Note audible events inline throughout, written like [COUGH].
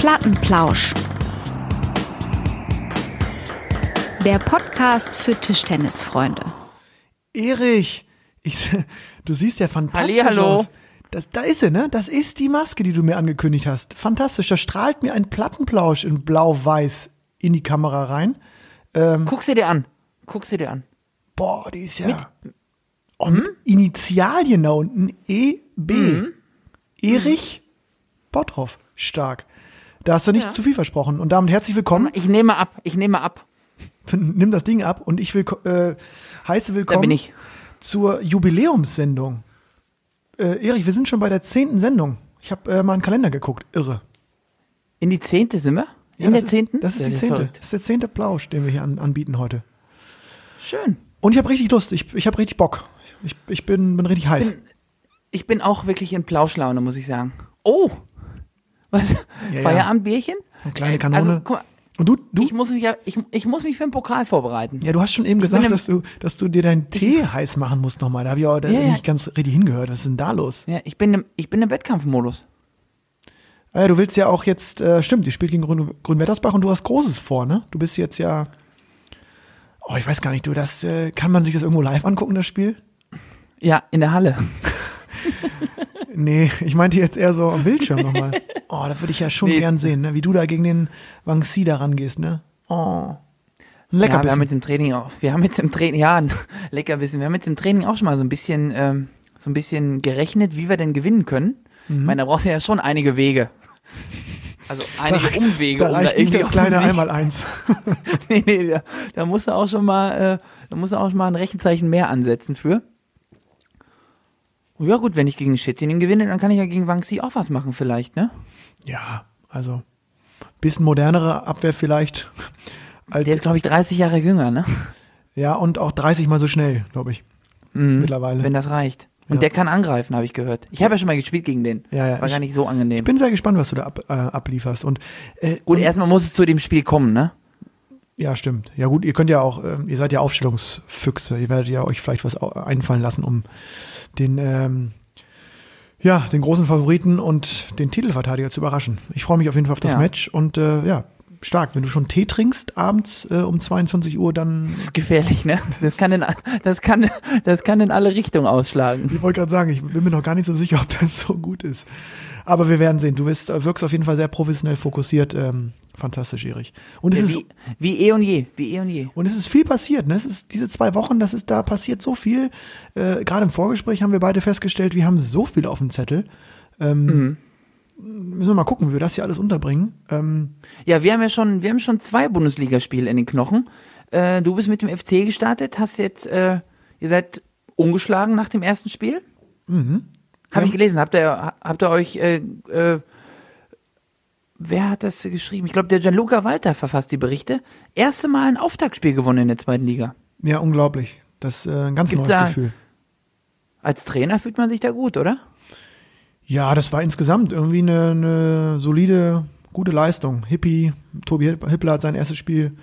Plattenplausch. Der Podcast für Tischtennisfreunde. Erich, ich, du siehst ja fantastisch Hallihallo. aus. Das, da ist sie, ne? Das ist die Maske, die du mir angekündigt hast. Fantastisch. Da strahlt mir ein Plattenplausch in blau-weiß in die Kamera rein. Guck sie dir an. Guck sie dir an. Boah, die ist ja. oh, mit Initialien da unten. E-B. Erich Bottroff. Stark. Da hast du nicht zu viel versprochen. Und damit herzlich willkommen. Ich nehme ab. Ich nehme ab. Nimm das Ding ab und ich will äh, heiße willkommen bin ich. zur Jubiläumssendung. Äh, Erich, wir sind schon bei der zehnten Sendung. Ich habe äh, mal einen Kalender geguckt. Irre. In die zehnte sind wir? Ja, In das der zehnten? Ist, das ist Ja, die zehnte. Das ist der zehnte Plausch, den wir hier an, anbieten heute. Schön. Und ich habe richtig Lust. Ich, ich habe richtig Bock. Ich, ich bin, bin richtig heiß. Ich bin auch wirklich in Plauschlaune, muss ich sagen. Oh! Was? ja. Feierabendbierchen? Eine kleine Äh, Kanone. Also, guck mal, Und du, du, ich muss mich ja, ich, ich muss mich für den Pokal vorbereiten. ja, du hast schon eben gesagt, dass du, dass du dir deinen Tee heiß machen musst nochmal. Da habe ich auch da Ja, ja. nicht ganz richtig hingehört. Was ist denn da los? Ja, ich bin im, ich bin im Wettkampfmodus. Ah, ja, du willst ja auch jetzt, äh, stimmt, ihr spielt gegen Grün, Grünwettersbach und du hast Großes vor, ne? Du bist jetzt ja, oh, ich weiß gar nicht, du, das, äh, kann man sich das irgendwo live angucken, das Spiel? Ja, in der Halle. [LAUGHS] Nee, ich meinte jetzt eher so am Bildschirm nochmal. [LAUGHS] Oh, da würde ich ja schon Nee. gern sehen, ne? wie du da gegen den Wang Si da rangehst, ne? Oh. Ein Ja, wir haben mit dem Training auch, wir haben mit dem Training, ja, [LAUGHS] Leckerbissen, wir haben mit dem Training auch schon mal so ein bisschen, ähm, so ein bisschen gerechnet, wie wir denn gewinnen können. Mhm. Ich meine, da brauchst du ja schon einige Wege. Also [LAUGHS] einige Umwege, da um da reicht nicht irgendwie das kleine Sieg- Einmaleins. nee, nee, da, da musst du auch schon mal, äh, da musst du auch schon mal ein Rechenzeichen mehr ansetzen für. Ja gut, wenn ich gegen Schittinen gewinne, dann kann ich ja gegen Wang Xi auch was machen vielleicht, ne? Ja, also bisschen modernere Abwehr vielleicht. Der ist, glaube ich, 30 Jahre jünger, ne? ja, und auch 30 mal so schnell, glaube ich. Mittlerweile. Mhm. Wenn das reicht. Und Ja. der kann angreifen, habe ich gehört. Ich habe ja schon mal gespielt gegen den. Ja, ja, War ich- gar nicht so angenehm. ich bin sehr gespannt, was du da ab, äh, ablieferst. Und, äh, Gut, und, erstmal muss es zu dem Spiel kommen, ne? Ja, stimmt. Ja gut, ihr könnt ja auch, ähm, ihr seid ja Aufstellungsfüchse. Ihr werdet ja euch vielleicht was einfallen lassen, um den, ähm, ja, den großen Favoriten und den Titelverteidiger zu überraschen. Ich freue mich auf jeden Fall auf das Ja. Match und äh, ja, stark. Wenn du schon Tee trinkst abends äh, um 22 Uhr, dann. Das ist gefährlich, ne? Das kann in, das kann, das kann in alle Richtungen ausschlagen. Ich wollte gerade sagen, ich bin mir noch gar nicht so sicher, ob das so gut ist. Aber wir werden sehen. Du bist, äh, wirkst auf jeden Fall sehr professionell fokussiert. Ähm, fantastisch, Erich. Und es ist Wie, wie eh und je, wie eh und je. Und es ist viel passiert. Ne? Es ist diese zwei Wochen, das ist da passiert so viel. Äh, Gerade im Vorgespräch haben wir beide festgestellt, wir haben so viel auf dem Zettel. Ähm, Müssen wir mal gucken, wie wir das hier alles unterbringen. Ähm, Ja, wir haben ja schon, wir haben schon zwei Bundesligaspiele in den Knochen. Äh, du bist mit dem FC gestartet, hast jetzt, äh, ihr seid ungeschlagen nach dem ersten Spiel. Mhm. Habe Ja. ich gelesen. Habt ihr, habt ihr euch, äh, äh, wer hat das geschrieben? Ich glaube, der Gianluca Walter verfasst die Berichte. Erste Mal ein Auftaktspiel gewonnen in der zweiten Liga. ja, unglaublich. Das ist äh, ein ganz Gibt's neues da- Gefühl. Als Trainer fühlt man sich da gut, oder? Ja, das war insgesamt irgendwie eine, eine solide, gute Leistung. Hippie, Tobi Hippler hat sein erstes Spiel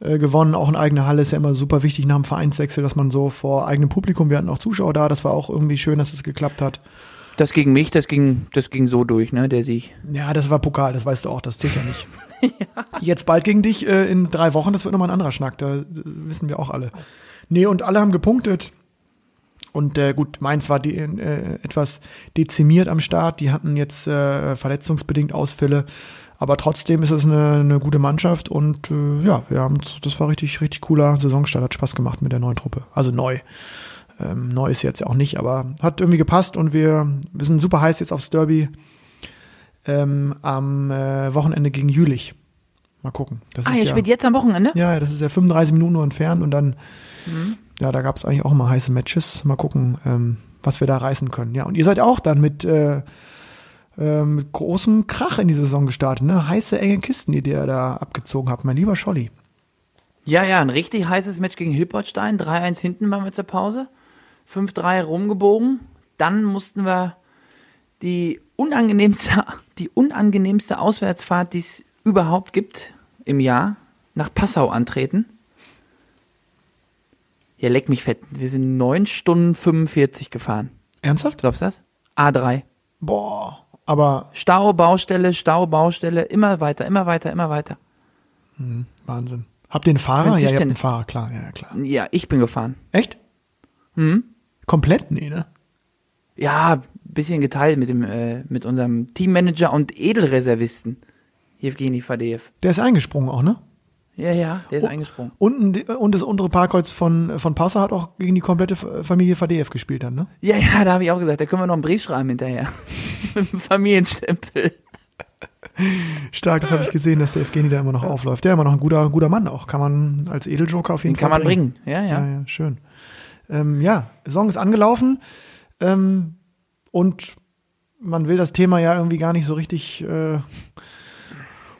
äh, gewonnen. Auch in eigener Halle ist ja immer super wichtig nach dem Vereinswechsel, dass man so vor eigenem Publikum, wir hatten auch Zuschauer da, das war auch irgendwie schön, dass es geklappt hat. Das ging mich, das ging, das ging so durch, ne, der Sieg. Ja, das war Pokal, das weißt du auch, das zählt ja nicht. [LAUGHS] Jetzt bald gegen dich äh, in drei Wochen, das wird nochmal ein anderer Schnack, da äh, wissen wir auch alle. Nee, und alle haben gepunktet. Und äh, gut, Mainz war die, äh, etwas dezimiert am Start, die hatten jetzt äh, verletzungsbedingt Ausfälle, aber trotzdem ist es eine, eine gute Mannschaft und äh, ja, wir haben das war richtig, richtig cooler Saisonstart, hat Spaß gemacht mit der neuen Truppe. Also neu. Ähm, neu ist jetzt ja auch nicht, aber hat irgendwie gepasst und wir, wir sind super heiß jetzt aufs Derby ähm, am äh, Wochenende gegen Jülich. Mal gucken. Das Ah, ihr ja, spielt jetzt am Wochenende? ja, ja, das ist ja 35 Minuten nur entfernt und dann, Mhm. ja, da gab es eigentlich auch immer heiße Matches. Mal gucken, ähm, was wir da reißen können. Ja, und ihr seid auch dann mit, äh, äh, mit großem Krach in die Saison gestartet, ne? Heiße, enge Kisten, die ihr da abgezogen habt, mein lieber Scholli. Ja, ja, ein richtig heißes Match gegen Hilpertstein. 3-1 hinten waren wir zur Pause. 5-3 rumgebogen. Dann mussten wir die unangenehmste, [LAUGHS] die unangenehmste Auswärtsfahrt, die es überhaupt gibt im Jahr, nach Passau antreten. Ja, leck mich fett. Wir sind 9 Stunden 45 gefahren. Ernsthaft? Glaubst du das? A3. Boah. Aber Stau, Baustelle, Stau, Baustelle, immer weiter, immer weiter, immer weiter. Wahnsinn. Habt ihr einen Fahrer? Ja, ihr habt einen. Fahrer, klar, ja, klar. Ja, ich bin gefahren. Echt? Hm? Komplett? Nee, ne? Ja, bisschen geteilt mit dem, äh, mit unserem Teammanager und Edelreservisten. Jewgeni Fadeev. Der ist eingesprungen auch, ne? Ja, ja, der ist Oh. eingesprungen. Die- und das untere Parkkreuz von, von Passau hat auch gegen die komplette Familie Fadeev gespielt dann, ne? Ja, ja, da habe ich auch gesagt, da können wir noch einen Brief schreiben hinterher. [LAUGHS] mit dem Familienstempel. Stark, das habe ich gesehen, dass der Evgeni da immer noch aufläuft. Der ist immer noch ein guter, ein guter Mann auch. Kann man als Edeljoker auf jeden Den Fall kann man bringen. Ja, ja. Ja, ja, schön. Ähm, ja, Song ist angelaufen ähm, und man will das Thema ja irgendwie gar nicht so richtig äh,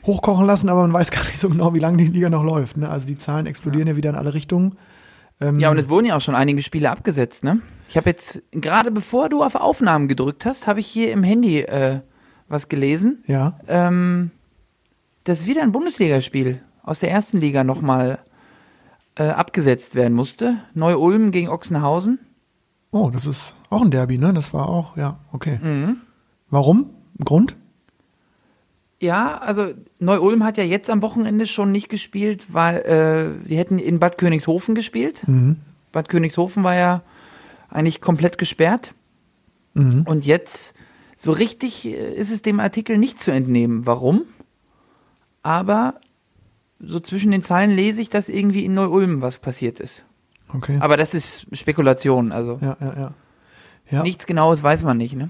hochkochen lassen, aber man weiß gar nicht so genau, wie lange die Liga noch läuft. Ne? Also die Zahlen explodieren ja. wieder in alle Richtungen. Ähm, Ja, und es wurden ja auch schon einige Spiele abgesetzt, ne? Ich habe jetzt, gerade bevor du auf Aufnahmen gedrückt hast, habe ich hier im Handy äh, was gelesen. ja, Ähm, dass wieder ein Bundesligaspiel aus der ersten Liga nochmal äh, abgesetzt werden musste. Neu-Ulm gegen Ochsenhausen. oh, das ist auch ein Derby, ne? Das war auch, ja, okay. Mhm. Warum? Grund? Ja, also Neu-Ulm hat ja jetzt am Wochenende schon nicht gespielt, weil äh, die hätten in Bad Königshofen gespielt. Mhm. Bad Königshofen war ja eigentlich komplett gesperrt. Mhm. Und jetzt, so richtig äh, ist es dem Artikel nicht zu entnehmen. Warum? Aber so zwischen den Zeilen lese ich, dass irgendwie in Neu-Ulm was passiert ist. Okay. Aber das ist Spekulation, also ja, ja, ja. Ja. nichts Genaues weiß man nicht, ne?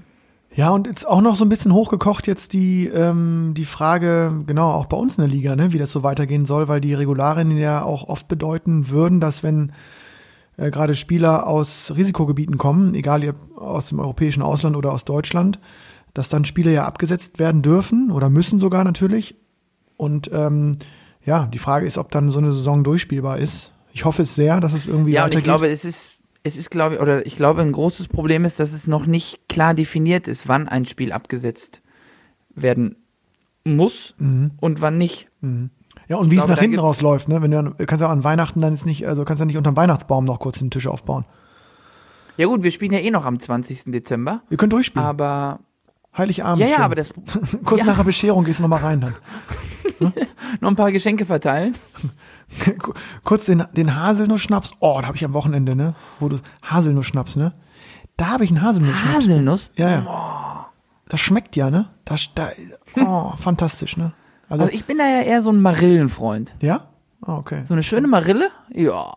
Ja, und jetzt auch noch so ein bisschen hochgekocht jetzt die, ähm, die Frage, genau, auch bei uns in der Liga, ne, wie das so weitergehen soll, weil die Regularien ja auch oft bedeuten würden, dass wenn äh, gerade Spieler aus Risikogebieten kommen, egal ob aus dem europäischen Ausland oder aus Deutschland, dass dann Spiele ja abgesetzt werden dürfen oder müssen sogar natürlich. Und ähm, ja, die Frage ist, ob dann so eine Saison durchspielbar ist. Ich hoffe es sehr, dass es irgendwie Ja, und ich weitergeht. glaube, es ist, es ist, glaube ich, oder ich glaube, ein großes Problem ist, dass es noch nicht klar definiert ist, wann ein Spiel abgesetzt werden muss Mhm. und wann nicht. Ja, und wie es glaube, nach da hinten rausläuft, ne? Wenn du an, kannst ja an Weihnachten dann jetzt nicht, also kannst ja nicht unterm Weihnachtsbaum noch kurz den Tisch aufbauen. Ja gut, wir spielen ja eh noch am 20. Dezember, Ihr könnt durchspielen. aber Heiligabend. ja, ja, schön. aber das [LAUGHS] kurz ja. nach der Bescherung gehst du noch mal rein dann. [LAUGHS] noch ein paar Geschenke verteilen. [LAUGHS] [LAUGHS] kurz den, den Haselnuss-Schnaps. Oh, da habe ich am Wochenende, ne? Wo du Haselnuss-Schnaps, ne? Da habe ich einen Haselnuss-Schnaps. Haselnuss? Ja, ja. Das schmeckt ja, ne? Das, da, oh, [LAUGHS] fantastisch, ne? Also, Also ich bin da ja eher so ein Marillenfreund. ja? Ah, okay. So eine schöne Marille? Ja.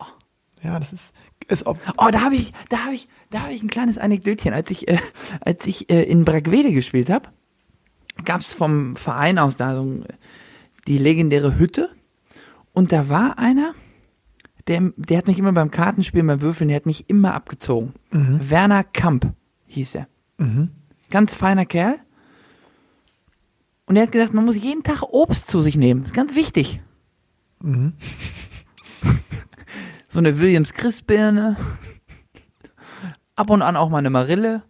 Ja, das ist, ist ob, Oh, da habe ich, da habe ich, da habe ich ein kleines Anekdötchen. Als ich, äh, als ich äh, in Bragwede gespielt habe, gab es vom Verein aus da so die legendäre Hütte. Und da war einer, der, der hat mich immer beim Kartenspielen, beim Würfeln, der hat mich immer abgezogen. Werner Kamp hieß er. Ganz feiner Kerl. Und er hat gesagt, man muss jeden Tag Obst zu sich nehmen. Das ist ganz wichtig. [LAUGHS] so eine Williams Christbirne. Ab und an auch mal eine Marille.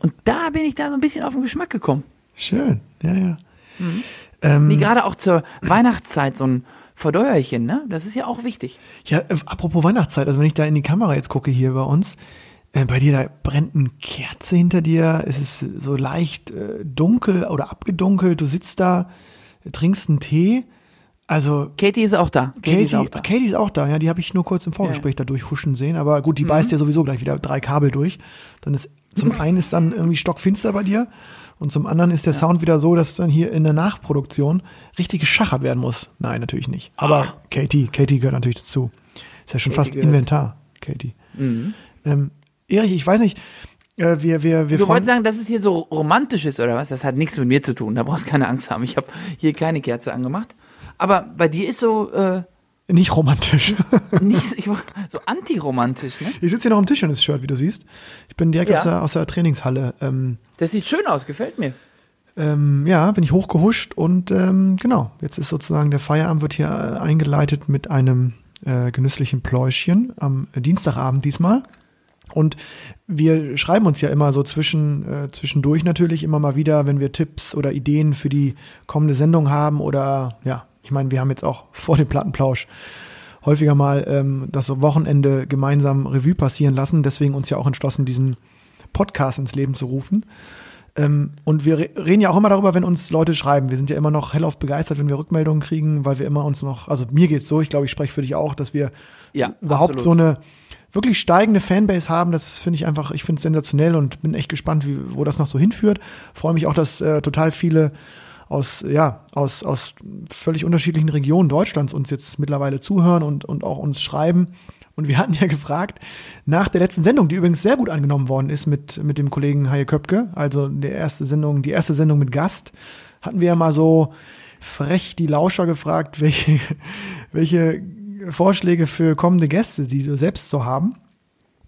Und da bin ich da so ein bisschen auf den Geschmack gekommen. schön. Ja, ja. Mhm. Ähm, Nee, gerade auch zur Weihnachtszeit so ein Verdeuerchen, ne? Das ist ja auch wichtig. Ja, äh, apropos Weihnachtszeit, also wenn ich da in die Kamera jetzt gucke hier bei uns, äh, bei dir da brennt eine Kerze hinter dir, es ist so leicht äh, dunkel oder abgedunkelt, du sitzt da, trinkst einen Tee. Also Katie ist auch da. Katie, ist auch da. Katie ist auch da, ja, die habe ich nur kurz im Vorgespräch da durchhuschen sehen, aber gut, die beißt ja sowieso gleich wieder drei Kabel durch. Dann ist zum [LAUGHS] einen ist dann irgendwie stockfinster bei dir und zum anderen ist der Sound wieder so, dass dann hier in der Nachproduktion richtig geschachert werden muss. Nein, natürlich nicht. Aber Katie, Katie gehört natürlich dazu. Ist ja schon fast gehört. Inventar, Katie. Ähm, Erich, ich weiß nicht, äh, wir, wir, wir Du wolltest sagen, dass es hier so romantisch ist, oder was? Das hat nichts mit mir zu tun. Da brauchst du keine Angst haben. Ich habe hier keine Kerze angemacht. Aber bei dir ist so äh, nicht romantisch. [LAUGHS] nicht [LAUGHS] ich, war- so antiromantisch, ne? ich sitze hier noch am Tischtennis-Shirt, wie du siehst. Ich bin direkt Ja. aus, der, aus der Trainingshalle. Ähm, Das sieht schön aus, gefällt mir. Ähm, ja, bin ich hochgehuscht und ähm, genau, jetzt ist sozusagen der Feierabend wird hier äh, eingeleitet mit einem äh, genüsslichen Pläuschchen am äh, Dienstagabend diesmal. Und wir schreiben uns ja immer so zwischen, äh, zwischendurch natürlich immer mal wieder, wenn wir Tipps oder Ideen für die kommende Sendung haben oder ja, ich meine, wir haben jetzt auch vor dem Plattenplausch häufiger mal ähm, das Wochenende gemeinsam Revue passieren lassen, deswegen uns ja auch entschlossen, diesen Podcast ins Leben zu rufen. Ähm, und wir re- reden ja auch immer darüber, wenn uns Leute schreiben. Wir sind ja immer noch hellauf begeistert, wenn wir Rückmeldungen kriegen, weil wir immer uns noch, also mir geht's so, ich glaube, ich spreche für dich auch, dass wir Ja, überhaupt absolut. so eine wirklich steigende Fanbase haben. Das finde ich einfach, ich finde es sensationell und bin echt gespannt, wie, wo das noch so hinführt. Freue mich auch, dass äh, total viele aus, ja, aus, aus völlig unterschiedlichen Regionen Deutschlands uns jetzt mittlerweile zuhören und, und auch uns schreiben. Und wir [LAUGHS] hatten ja gefragt, nach der letzten Sendung, die übrigens sehr gut angenommen worden ist mit, mit dem Kollegen Haie Köpke, also der erste Sendung, die erste Sendung mit Gast, hatten wir ja mal so frech die Lauscher gefragt, [LAUGHS] welche, welche Vorschläge für kommende Gäste, die du selbst so haben.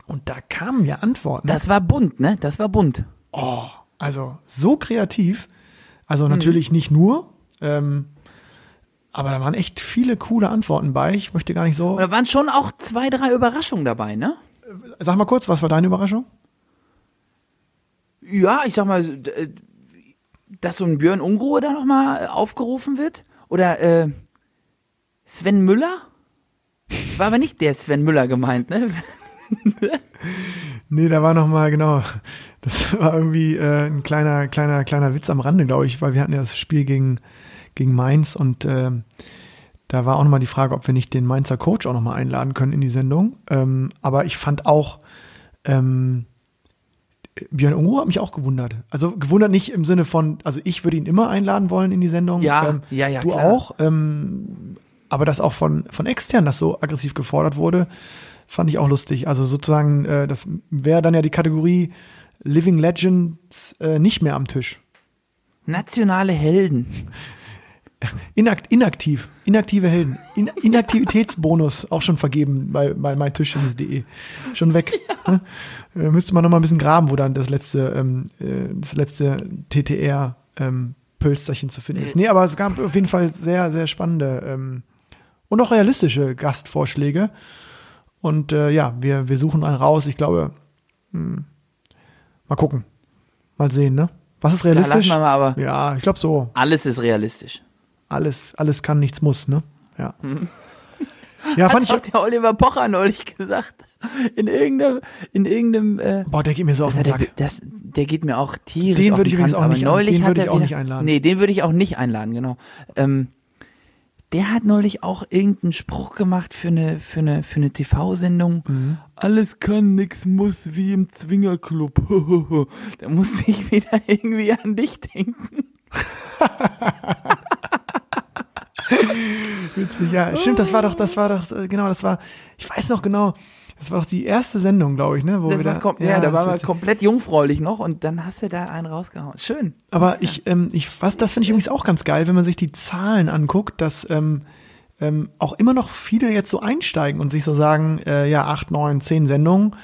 Und da kamen ja Antworten. Das war bunt, ne? Das war bunt. Oh, also so kreativ. Also natürlich nicht nur, ähm, aber da waren echt viele coole Antworten bei. Ich möchte gar nicht so. Und da waren schon auch zwei, drei Überraschungen dabei, ne? Sag mal kurz, was war deine Überraschung? Ja, ich sag mal, äh, dass so ein Björn Unruhe da nochmal aufgerufen wird. Oder äh, Sven Müller? War aber nicht der Sven Müller gemeint, ne? [LAUGHS] [LAUGHS] Nee, da war noch mal genau. Das war irgendwie äh, ein kleiner, kleiner, kleiner Witz am Rande, glaube ich, weil wir hatten ja das Spiel gegen, gegen Mainz und ähm, da war auch noch mal die Frage, ob wir nicht den Mainzer Coach auch noch mal einladen können in die Sendung. Ähm, aber ich fand auch, ähm, Björn Unruh hat mich auch gewundert. Also gewundert nicht im Sinne von, also ich würde ihn immer einladen wollen in die Sendung. Ja, ähm, ja, ja, Du klar. auch. Ähm, aber dass auch von, von extern das so aggressiv gefordert wurde, fand ich auch lustig. Also sozusagen, äh, das wäre dann ja die Kategorie Living Legends äh, nicht mehr am Tisch. Nationale Helden. Inakt, inaktiv, inaktive Helden. In, Inaktivitätsbonus auch schon vergeben bei, bei mytischtennis.de. Schon weg. Ne? Äh, müsste man noch mal ein bisschen graben, wo dann das letzte, ähm, äh, das letzte TTR ähm, Pölsterchen zu finden ist. Nee, aber es gab auf jeden Fall sehr, sehr spannende ähm, und auch realistische Gastvorschläge. Und äh, ja, wir, wir suchen einen raus. Ich glaube, hm, mal gucken. Mal sehen, ne? Was ist lassen realistisch? wir mal aber. Ja, ich glaube so Alles ist realistisch. alles, alles kann, nichts muss, ne? Ja. [LAUGHS] Ja, fand ich. Hat auch der Oliver Pocher neulich gesagt. In irgendeinem, in irgendeinem, äh, Boah, der geht mir so auf den der, Sack. das, der geht mir auch tierisch Den auf würde ich den übrigens Kranz, auch aber nicht neulich den hat würde ich auch wieder, nicht einladen. Nee, den würde ich auch nicht einladen, genau. Ähm, der hat neulich auch irgendeinen Spruch gemacht für eine, für eine, für eine TV-Sendung. Mhm. Alles kann, nix muss, wie im Zwingerclub. [LAUGHS] da musste ich wieder [LAUGHS] irgendwie an dich denken. [LAUGHS] Witzig, ja, stimmt, das war doch, das war doch, äh, genau, das war, ich weiß noch genau, das war doch die erste Sendung, glaube ich, ne? Wo Das wir da, kom ja, da waren wir komplett jungfräulich noch und dann hast du da einen rausgehauen. Schön. Aber ich, ähm, ich, was, das finde ich übrigens auch ganz geil, wenn man sich die Zahlen anguckt, dass ähm, ähm, auch immer noch viele jetzt so einsteigen und sich so sagen, äh, ja, acht, neun, zehn Sendungen,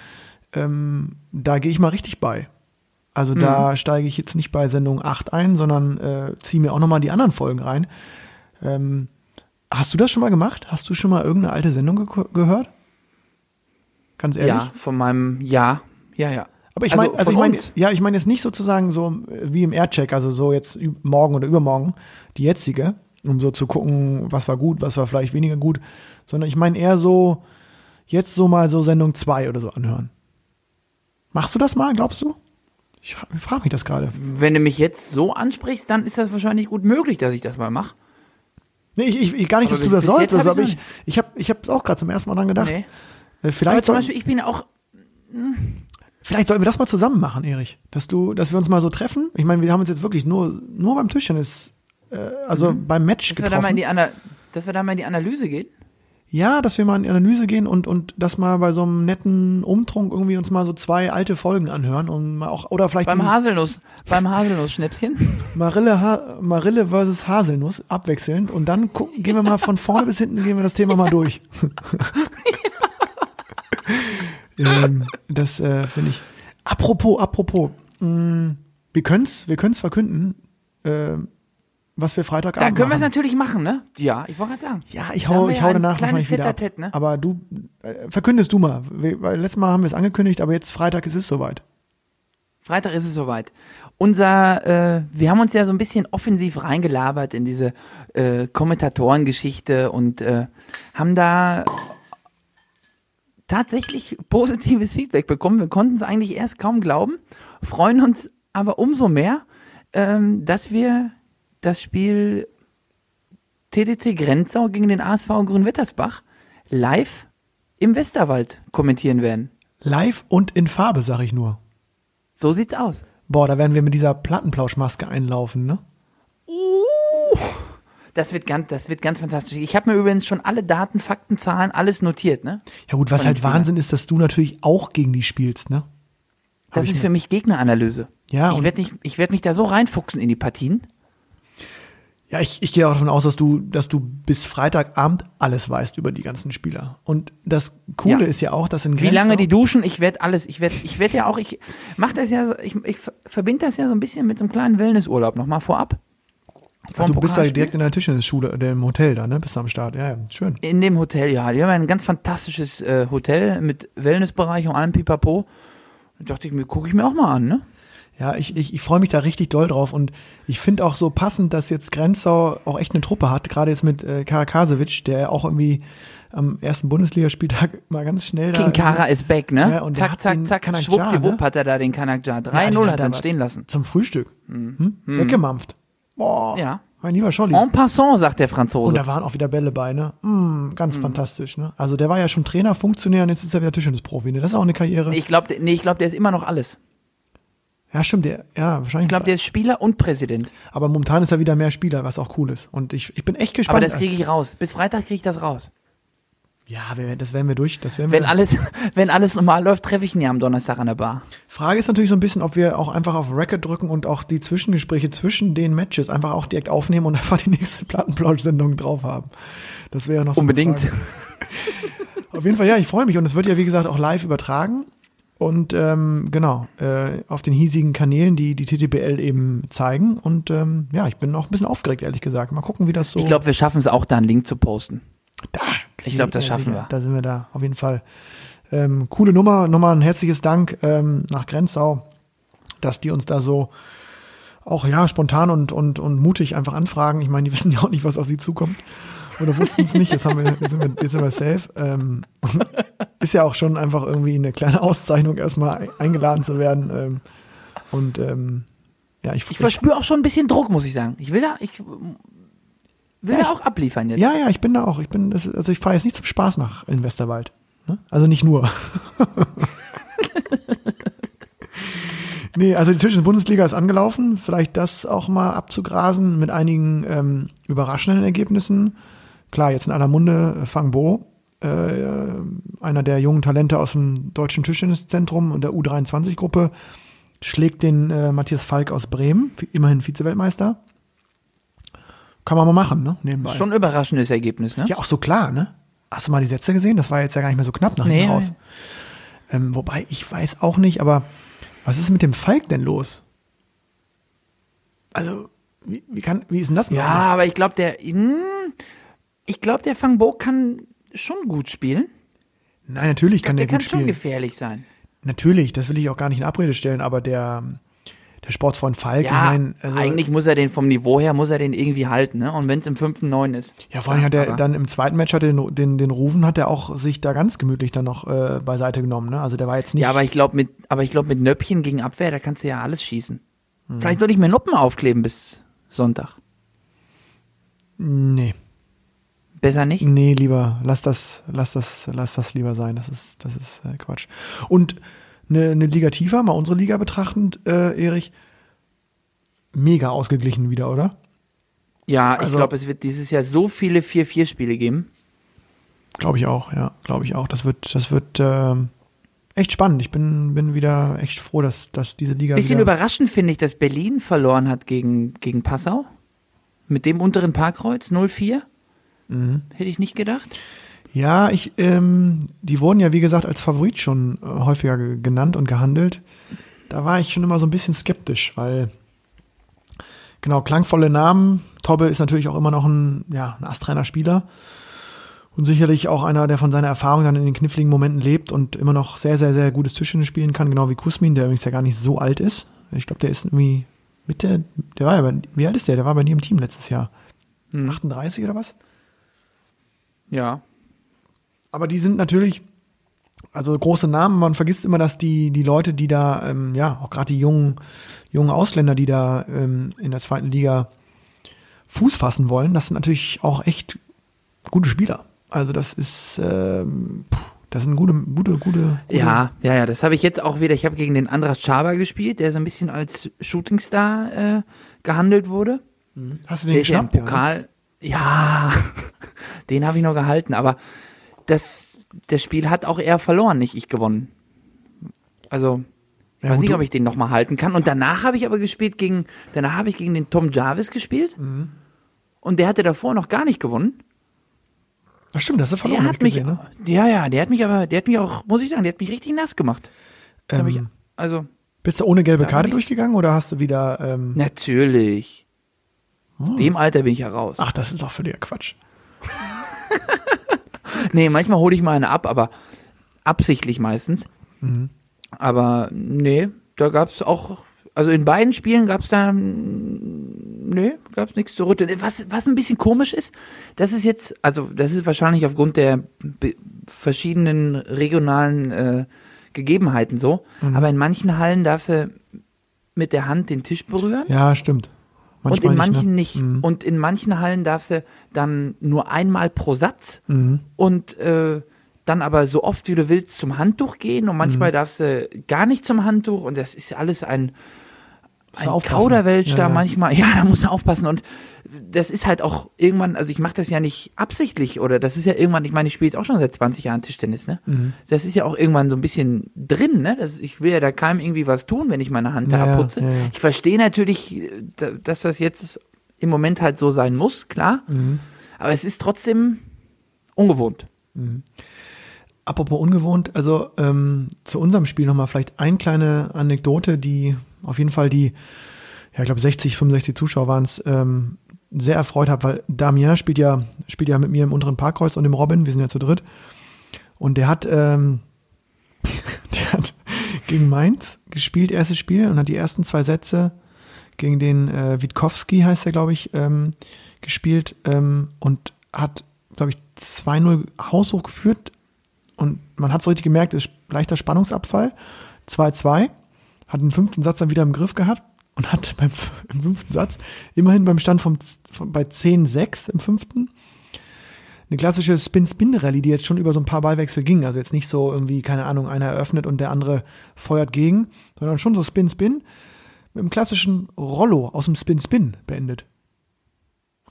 ähm, da gehe ich mal richtig bei. Also da steige ich jetzt nicht bei Sendung 8 ein, sondern äh, ziehe mir auch nochmal die anderen Folgen rein. Ähm, hast du das schon mal gemacht? Hast du schon mal irgendeine alte Sendung ge gehört? Ganz ehrlich? Ja, von meinem, ja, ja, ja. Aber ich Also meine, also von ich meine, ja, ich meine jetzt nicht sozusagen so äh, wie im Aircheck, also so jetzt morgen oder übermorgen, die jetzige, um so zu gucken, was war gut, was war vielleicht weniger gut, sondern ich meine eher so, jetzt so mal so Sendung 2 oder so anhören. Machst du das mal, glaubst du? Ich frage frag mich das gerade. Wenn du mich jetzt so ansprichst, dann ist das wahrscheinlich gut möglich, dass ich das mal mache. Nee, ich, ich, gar nicht, Aber dass du das sollst, also, hab aber ich, ich habe ich es auch gerade zum ersten Mal dran gedacht. Nee. Äh, Aber vielleicht, zum soll, Beispiel, ich bin auch, vielleicht sollten wir das mal zusammen machen, Erich. Dass du, dass wir uns mal so treffen. Ich meine, wir haben uns jetzt wirklich nur, nur beim Tischtennis, äh, also beim Match dass wir, da mal getroffen. in die Ana dass wir da mal in die Analyse gehen. Ja, dass wir mal in die Analyse gehen und, und das mal bei so einem netten Umtrunk irgendwie uns mal so zwei alte Folgen anhören und mal auch, oder vielleicht Beim Haselnuss, beim Haselnuss-Schnäpschen. [LAUGHS] Marille, ha Marille versus Haselnuss abwechselnd und dann gucken, gehen wir mal von vorne bis hinten, gehen wir das Thema mal durch. [LAUGHS] [LAUGHS] [LAUGHS] ähm, das äh, finde ich. Apropos, apropos, mh, wir können's, wir können's verkünden, äh, was wir Da Freitagabend können wir es machen. natürlich machen, ne? Ja, ich wollte gerade sagen. Ja, ich hau, ich hau danach wahrscheinlich wieder ab. Ne? Aber du, äh, verkündest du mal. Wir- Weil letztes Mal haben wir es angekündigt, aber jetzt Freitag ist es soweit. Freitag ist es soweit. Unser, äh, wir haben uns ja so ein bisschen offensiv reingelabert in diese äh, Kommentatorengeschichte und äh, haben da tatsächlich positives Feedback bekommen. Wir konnten es eigentlich erst kaum glauben, freuen uns aber umso mehr, ähm, dass wir das Spiel TDC Grenzau gegen den ASV Grünwettersbach live im Westerwald kommentieren werden. Live und in Farbe, sag ich nur. So sieht's aus. Boah, da werden wir mit dieser Plattenplauschmaske einlaufen, ne? Das wird ganz, das wird ganz fantastisch. Ich habe mir übrigens schon alle Daten, Fakten, Zahlen, alles notiert, ne? Ja gut, was Von halt. Wahnsinn ist, dass du natürlich auch gegen die spielst, ne? Das ist für mich Gegneranalyse. Ja, ich werde ich werd mich da so reinfuchsen in die Partien. Ja, ich, ich gehe auch davon aus, dass du, dass du bis Freitagabend alles weißt über die ganzen Spieler. Und das Coole Ja. ist ja auch, dass in Wie Grenzau, lange die duschen, ich werde alles, ich werde ich werd ja auch, ich mach das ja, so- ich, ich verbinde das ja so ein bisschen mit so einem kleinen Wellnessurlaub nochmal vorab. Vor du bist da direkt in der Tischtennisschule, der im Hotel da, ne? Bist du am Start. Ja, ja, schön. In dem Hotel, ja. Die haben ein ganz fantastisches äh, Hotel mit Wellnessbereich und allem Pipapo. Da dachte ich mir, gucke ich mir auch mal an, ne? Ja, ich, ich, ich freue mich da richtig doll drauf und ich finde auch so passend, dass jetzt Grenzau auch echt eine Truppe hat, gerade jetzt mit äh, Karakasewitsch, der auch irgendwie am ersten Bundesligaspieltag [LAUGHS] mal ganz schnell da King Kara ist back, ne? Ja, und zack, zack, zack, schwuppdiwupp ne? hat er da den Kanakjar. 3-0 Ja, hat er stehen lassen. Zum Frühstück. Hm? Weggemampft. Boah, Ja. mein lieber Scholli. En passant, sagt der Und Franzose. da waren auch wieder Bälle bei, ne? Mm, ganz Mhm. fantastisch, ne? Also der war ja schon Trainer, Funktionär und jetzt ist er wieder Tischtennisprofi, ne? Das ist auch eine Karriere. Ich glaube, nee, ich glaub, der ist immer noch alles. ja, stimmt, der, ja, wahrscheinlich. Ich glaube, der ist Spieler und Präsident. aber momentan ist er wieder mehr Spieler, was auch cool ist. Und ich, ich bin echt gespannt. Aber das kriege ich raus. Bis Freitag kriege ich das raus. Ja, wir, das werden wir durch. Das werden Wenn wir. alles, [LAUGHS] wenn alles normal läuft, treffe ich ihn ja am Donnerstag an der Bar. Frage ist natürlich so ein bisschen, ob wir auch einfach auf Record drücken und auch die Zwischengespräche zwischen den Matches einfach auch direkt aufnehmen und [LAUGHS] einfach die nächste Plattenplausch-Sendung drauf haben. Das wäre noch so Unbedingt. Auf jeden Fall, ja, ich freue mich und es wird ja, wie gesagt, auch live übertragen. Und ähm, genau, äh, auf den hiesigen Kanälen, die die TTBL eben zeigen. Und ähm, ja, ich bin auch ein bisschen aufgeregt, ehrlich gesagt. Mal gucken, wie das so. Ich glaube, wir schaffen es auch, da einen Link zu posten. Da, ich glaub, das schaffen wir. Da sind wir da, auf jeden Fall. Ähm, coole Nummer. Nochmal ein herzliches Dank ähm, nach Grenzau, dass die uns da so auch ja spontan und, und, und mutig einfach anfragen. Ich meine, die [LAUGHS] wissen ja auch nicht, was auf sie zukommt. Oder wussten es nicht, jetzt, haben wir, jetzt, sind wir, jetzt sind wir safe. Ähm, [LAUGHS] ist ja auch schon einfach irgendwie eine kleine Auszeichnung, erstmal ein- eingeladen zu werden. Ähm, und ähm, ja, ich, Ich verspüre auch schon ein bisschen Druck, muss ich sagen. Ich will da, ich will Ja, da ich- auch abliefern jetzt. Ja, ja, ich bin da auch. Ich bin, das, also ich fahre jetzt nicht zum Spaß nach in Westerwald. Ne? Also nicht nur. [LAUGHS] nee, also die Tischtennis Bundesliga ist angelaufen. Vielleicht das auch mal abzugrasen mit einigen ähm, überraschenden Ergebnissen. Klar, jetzt in aller Munde äh, Fang Bo, äh, einer der jungen Talente aus dem Deutschen Tischtenniszentrum und der U23-Gruppe, schlägt den äh, Matthias Falk aus Bremen, immerhin Vize-Weltmeister. Kann man mal machen, ne? Nebenbei. Schon ein überraschendes Ergebnis, ne? Ja, auch so klar, ne? Hast du mal die Sätze gesehen? Das war jetzt ja gar nicht mehr so knapp nach Nee, hinten raus. Ähm, wobei, ich weiß auch nicht, aber was ist mit dem Falk denn los? Also, wie, wie, kann, wie ist denn das Ja, möglich? aber ich glaube, der, hm, ich glaube, der Fang Bo kann schon gut spielen. Nein, natürlich kann Der der kann gut schon spielen. gefährlich sein. Natürlich, das will ich auch gar nicht in Abrede stellen, aber der, der Sportsfreund Falk, Ja, ich meine, also, eigentlich muss er den vom Niveau her, muss er den irgendwie halten, ne? Und wenn es im fünften, neun ist. ja, vor allem hat er dann im zweiten Match hat er den, den, den Rufen, hat er auch sich da ganz gemütlich dann noch äh, beiseite genommen, ne? Also der war jetzt nicht. Ja, aber ich glaube mit, aber ich glaube mit Nöppchen gegen Abwehr, da kannst du ja alles schießen. Hm. Vielleicht soll ich mir Noppen aufkleben bis Sonntag. nee. Besser nicht? Nee, lieber, lass das, lass das, lass das lieber sein. Das ist, das ist äh, Quatsch. Und eine, eine Liga tiefer, mal unsere Liga betrachtend, äh, Erich, mega ausgeglichen wieder, oder? Ja, ich Also- glaube, es wird dieses Jahr so viele 4-4-Spiele geben. Glaube ich auch, ja, glaube ich auch. Das wird, das wird ähm, echt spannend. Ich bin, bin wieder echt froh, dass, dass diese Liga Bisschen überraschend finde ich, dass Berlin verloren hat gegen, gegen Passau. Mit dem unteren Parkkreuz 0-4. Mhm. Hätte ich nicht gedacht. Ja, ich, ähm, die wurden ja wie gesagt als Favorit schon äh, häufiger ge- genannt und gehandelt. Da war ich schon immer so ein bisschen skeptisch, weil genau klangvolle Namen. Tobbe ist natürlich auch immer noch ein, ja, ein astreiner Spieler und sicherlich auch einer, der von seiner Erfahrung dann in den kniffligen Momenten lebt und immer noch sehr, sehr, sehr gutes Tischtennis spielen kann, genau wie Kusmin, der übrigens ja gar nicht so alt ist. Ich glaube, der ist irgendwie Mitte, der war ja, bei, wie alt ist der? Der war bei dir im Team letztes Jahr. Hm. 38 oder was? Ja. Aber die sind natürlich also große Namen, man vergisst immer, dass die, die Leute, die da, ähm, ja, auch gerade die jungen, jungen Ausländer, die da ähm, in der zweiten Liga Fuß fassen wollen, das sind natürlich auch echt gute Spieler. Also das ist, ähm, das sind gute, gute, gute. gute Ja, ja, ja, das habe ich jetzt auch wieder. Ich habe gegen den Andras Schaber gespielt, der so ein bisschen als Shootingstar äh, gehandelt wurde. Hast du Der den ja im geschnappt? Ja, ne? Pokal. Ja, [LAUGHS] den habe ich noch gehalten, aber das, das Spiel hat auch er verloren, nicht ich gewonnen. Also, Ja, weiß nicht, ob ich den nochmal halten kann. Und danach habe ich aber gespielt gegen, danach habe ich gegen den Tom Jarvis gespielt. Mhm. Und der hatte davor noch gar nicht gewonnen. Das stimmt, das ist verloren, Der hat ich mich, gesehen, ne? ja, ja, der hat mich aber, der hat mich auch, muss ich sagen, der hat mich richtig nass gemacht. Hab ich, Ähm, also, bist du ohne gelbe Karte ich- durchgegangen oder hast du wieder, ähm, natürlich. Oh. Aus dem Alter bin ich ja raus. ach, das ist doch völliger Quatsch. [LAUGHS] Nee, manchmal hole ich mal eine ab, aber absichtlich meistens. Mhm. Aber nee, da gab es auch, also in beiden Spielen gab es da, nee, gab es nichts zu rütteln. Was, was ein bisschen komisch ist, das ist jetzt, also das ist wahrscheinlich aufgrund der verschiedenen regionalen äh, Gegebenheiten so, Mhm. aber in manchen Hallen darfst du mit der Hand den Tisch berühren. Ja, stimmt. Und in Manchmal manchen ne? nicht. Mhm. Und in manchen Hallen darfst du dann nur einmal pro Satz Mhm. und äh, dann aber so oft wie du willst zum Handtuch gehen und Mhm. manchmal darfst du gar nicht zum Handtuch und das ist alles ein, ein aufpassen. Kauderwelsch Ja, da ja. manchmal. Ja, da musst du aufpassen und das ist halt auch irgendwann, also ich mache das ja nicht absichtlich oder das ist ja irgendwann, ich meine, ich spiele jetzt auch schon seit 20 Jahren Tischtennis, ne? Mhm. Das ist ja auch irgendwann so ein bisschen drin, ne? Das, ich will ja da keinem irgendwie was tun, wenn ich meine Hand da Ja, abputze. Ich verstehe natürlich, da- dass das jetzt im Moment halt so sein muss, klar. Mhm. Aber es ist trotzdem ungewohnt. Apropos ungewohnt, also ähm, zu unserem Spiel nochmal vielleicht eine kleine Anekdote, die auf jeden Fall die, ja, ich glaube 60, 65 Zuschauer waren es, ähm, sehr erfreut hat, weil Damien spielt ja, spielt ja mit mir im unteren Parkkreuz und dem Robin, wir sind ja zu dritt. Und der hat, ähm, [LAUGHS] der hat gegen Mainz gespielt, erstes Spiel, und hat die ersten zwei Sätze gegen den äh, Witkowski, heißt er, glaube ich, ähm, gespielt ähm, und hat, glaube ich, 2-0 haushoch geführt, und man hat so richtig gemerkt, es ist leichter Spannungsabfall. 2-2. Hat den fünften Satz dann wieder im Griff gehabt und hat [LAUGHS] beim im fünften Satz immerhin beim Stand vom, von, bei 10-6 im fünften eine klassische Spin-Spin-Rallye, die jetzt schon über so ein paar Ballwechsel ging. Also jetzt nicht so irgendwie, keine Ahnung, einer eröffnet und der andere feuert gegen, sondern schon so Spin-Spin mit einem klassischen Rollo aus dem Spin-Spin beendet.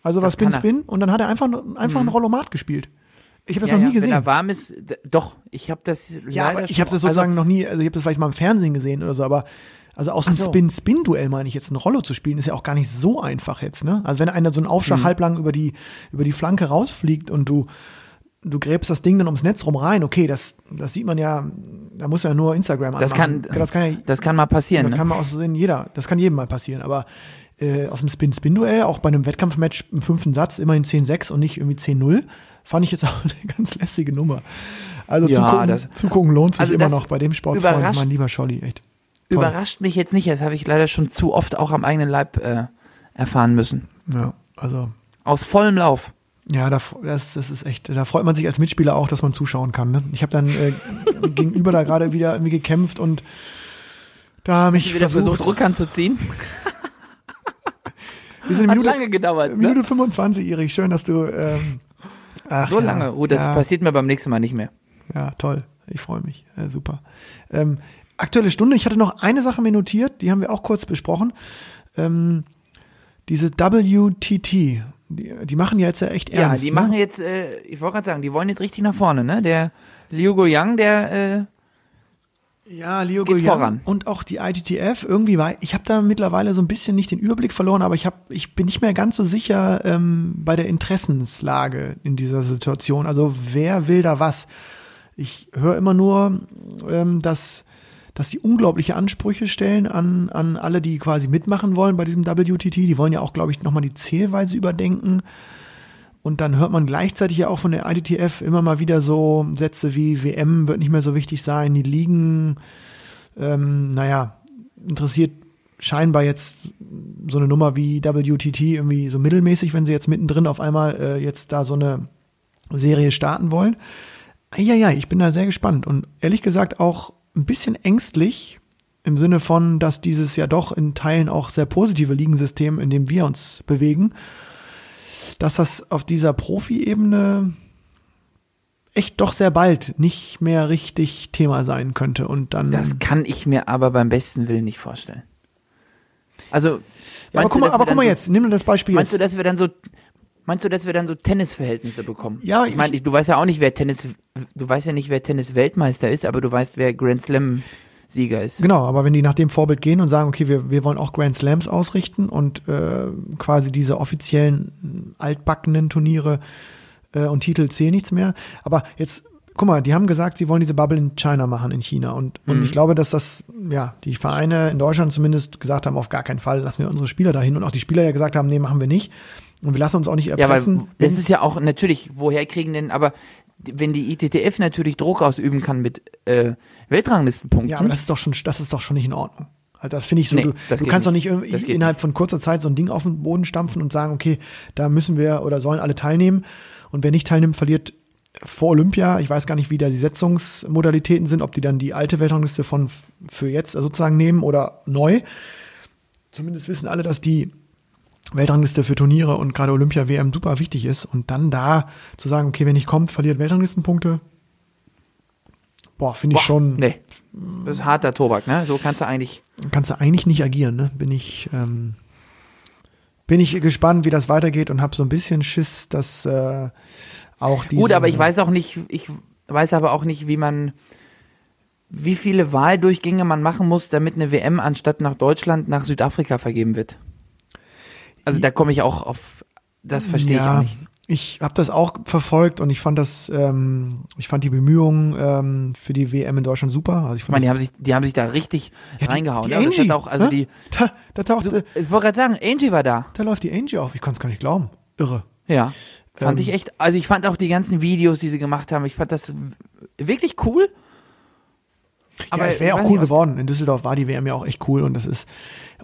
Also war Das er. Spin-Spin und dann hat er einfach, einfach ein Rollomat gespielt. Ich habe das Ja, noch ja, nie gesehen. Wenn er warm ist, doch, ich habe das Ja, leider aber ich habe das sozusagen noch nie, also ich habe das vielleicht mal im Fernsehen gesehen oder so, aber also aus dem so. Spin-Spin-Duell meine ich jetzt ein Rollo zu spielen, ist ja auch gar nicht so einfach jetzt, ne? Also wenn einer so einen Aufschlag Mhm. halblang über die, über die Flanke rausfliegt und du, du gräbst das Ding dann ums Netz rum rein, okay, das, das sieht man ja, da muss ja nur Instagram Das anmachen. kann, das kann ja, das kann mal passieren. das ne? kann mal aus jeder, das kann jedem mal passieren, aber äh, aus dem Spin-Spin-Duell, auch bei einem Wettkampfmatch im fünften Satz, immerhin 10-6 und nicht irgendwie 10-0, fand ich jetzt auch [LAUGHS] eine ganz lässige Nummer. Also Ja, zugucken, das- zugucken lohnt sich Also immer noch bei dem Sportfreund, überrascht- mein lieber Scholli, echt. Toll. Überrascht mich jetzt nicht, das habe ich leider schon zu oft auch am eigenen Leib äh, erfahren müssen. Ja, also, Aus vollem Lauf. ja, da, das, das ist echt, da freut man sich als Mitspieler auch, dass man zuschauen kann. Ne? Ich habe dann äh, [LAUGHS] gegenüber da gerade wieder irgendwie gekämpft und da mich Ich wieder versucht, versucht, Rückhand zu ziehen. [LAUGHS] wir sind in Hat Minute, lange gedauert. Ne? Minute 25, Erich, schön, dass du ähm, ach, So ja, lange. Oh, das ja, passiert mir beim nächsten Mal nicht mehr. Ja, toll. Ich freue mich. Äh, super. Ähm, aktuelle Stunde. Ich hatte noch eine Sache mir notiert, die haben wir auch kurz besprochen. Ähm, diese WTT, die, die machen ja jetzt ja echt Ja, ernst. die ne? machen jetzt, äh, ich wollte gerade sagen, die wollen jetzt richtig nach vorne, ne? Der Liu Guoyang, der, äh, Ja, Leo Geht voran. und auch die ITTF irgendwie war ich habe da mittlerweile so ein bisschen nicht den Überblick verloren, aber ich habe ich bin nicht mehr ganz so sicher ähm, bei der Interessenslage in dieser Situation. Also wer will da was? Ich höre immer nur, ähm, dass dass sie unglaubliche Ansprüche stellen an an alle, die quasi mitmachen wollen bei diesem WTT. Die wollen ja auch, glaube ich, nochmal die Zählweise überdenken. Und dann hört man gleichzeitig ja auch von der IDTF immer mal wieder so Sätze wie WM wird nicht mehr so wichtig sein, die Ligen, ähm, naja, interessiert scheinbar jetzt so eine Nummer wie WTT irgendwie so mittelmäßig, wenn sie jetzt mittendrin auf einmal äh, jetzt da so eine Serie starten wollen. Ja, ja, ich bin da sehr gespannt und ehrlich gesagt auch ein bisschen ängstlich im Sinne von, dass dieses ja doch in Teilen auch sehr positive Ligensystem, in dem wir uns bewegen, dass das auf dieser Profi-Ebene echt doch sehr bald nicht mehr richtig Thema sein könnte und dann. Das kann ich mir aber beim besten Willen nicht vorstellen. Also, ja, aber guck mal, aber guck mal so, jetzt, nimm dir das Beispiel meinst jetzt. Meinst du, dass wir dann so Meinst du, dass wir dann so Tennisverhältnisse bekommen? Ja, ich meine, du weißt ja auch nicht, wer Tennis, du weißt ja nicht, wer Tennis-Weltmeister ist, aber du weißt, wer Grand Slam Sieger ist. Genau, aber wenn die nach dem Vorbild gehen und sagen, okay, wir, wir wollen auch Grand Slams ausrichten und äh, quasi diese offiziellen altbackenen Turniere äh, und Titel zählen nichts mehr. Aber jetzt, guck mal, die haben gesagt, sie wollen diese Bubble in China machen, in China. Und, und mhm. ich glaube, dass das, ja, die Vereine in Deutschland zumindest gesagt haben, auf gar keinen Fall lassen wir unsere Spieler dahin. Und auch die Spieler ja gesagt haben, nee, machen wir nicht. Und wir lassen uns auch nicht erpressen. Ja, weil das ist ja auch natürlich, woher kriegen denn, aber wenn die ITTF natürlich Druck ausüben kann mit äh, Weltranglistenpunkten. Ja, aber das ist doch schon, das ist doch schon nicht in Ordnung. Also das finde ich so, nee, du, du kannst doch nicht innerhalb nicht. von kurzer Zeit so ein Ding auf den Boden stampfen und sagen, okay, da müssen wir oder sollen alle teilnehmen. Und wer nicht teilnimmt, verliert vor Olympia. Ich weiß gar nicht, wie da die Setzungsmodalitäten sind, ob die dann die alte Weltrangliste von für jetzt sozusagen nehmen oder neu. Zumindest wissen alle, dass die Weltrangliste für Turniere und gerade Olympia WM super wichtig ist und dann da zu sagen, okay, wenn nicht kommt, verliert Weltranglistenpunkte. Boah, finde ich schon. Nee. Das ist harter Tobak, ne? So kannst du eigentlich. Kannst du eigentlich nicht agieren, ne? Bin ich, ähm, bin ich gespannt, wie das weitergeht und habe so ein bisschen Schiss, dass äh, auch diese. Gut, aber ich weiß auch nicht, ich weiß aber auch nicht, wie man, wie viele Wahldurchgänge man machen muss, damit eine WM anstatt nach Deutschland nach Südafrika vergeben wird. Also da komme ich auch auf, das verstehe ja, ich auch nicht. Ich habe das auch verfolgt und ich fand das, ähm, ich fand die Bemühungen ähm, für die WM in Deutschland super. Also ich, ich meine, die haben sich, die haben sich da richtig ja, reingehauen. Die, die ja, Angie, auch, also ne? die, da, da taucht, so, ich wollte gerade sagen, Angie war da. Da läuft die Angie auf. Ich konnte es gar nicht glauben. Irre. Ja, fand ähm, ich echt. Also ich fand auch die ganzen Videos, die sie gemacht haben. Ich fand das wirklich cool. Aber ja, es wäre auch cool geworden. In Düsseldorf war die WM ja auch echt cool und das ist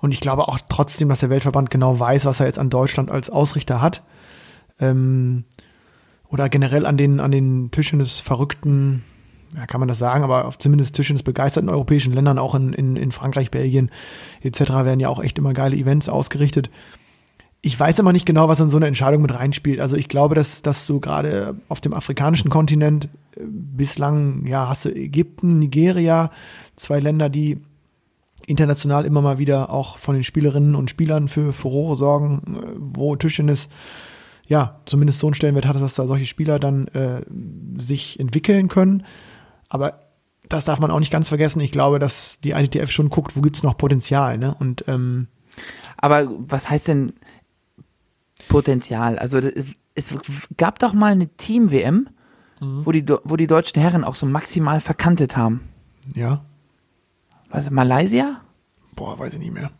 und ich glaube auch trotzdem, dass der Weltverband genau weiß, was er jetzt an Deutschland als Ausrichter hat. Ähm, oder generell an den, an den Tischen des verrückten, ja, kann man das sagen, aber auf zumindest Tischen des begeisterten europäischen Ländern, auch in, in, in Frankreich, Belgien etc. werden ja auch echt immer geile Events ausgerichtet. Ich weiß immer nicht genau, was in so eine Entscheidung mit reinspielt. Also ich glaube, dass, dass du gerade auf dem afrikanischen Kontinent äh, bislang, ja, hast du Ägypten, Nigeria, zwei Länder, die international immer mal wieder auch von den Spielerinnen und Spielern für Furore sorgen, äh, wo Tischtennis ja zumindest so einen Stellenwert hat, dass da solche Spieler dann äh, sich entwickeln können. Aber das darf man auch nicht ganz vergessen. Ich glaube, dass die ITF schon guckt, wo gibt es noch Potenzial. Ne? Und ähm, aber was heißt denn Potenzial? Also es gab doch mal eine Team-WM, mhm. wo, die, wo die deutschen Herren auch so maximal verkantet haben. Ja was, Malaysia? Boah, weiß ich nicht mehr.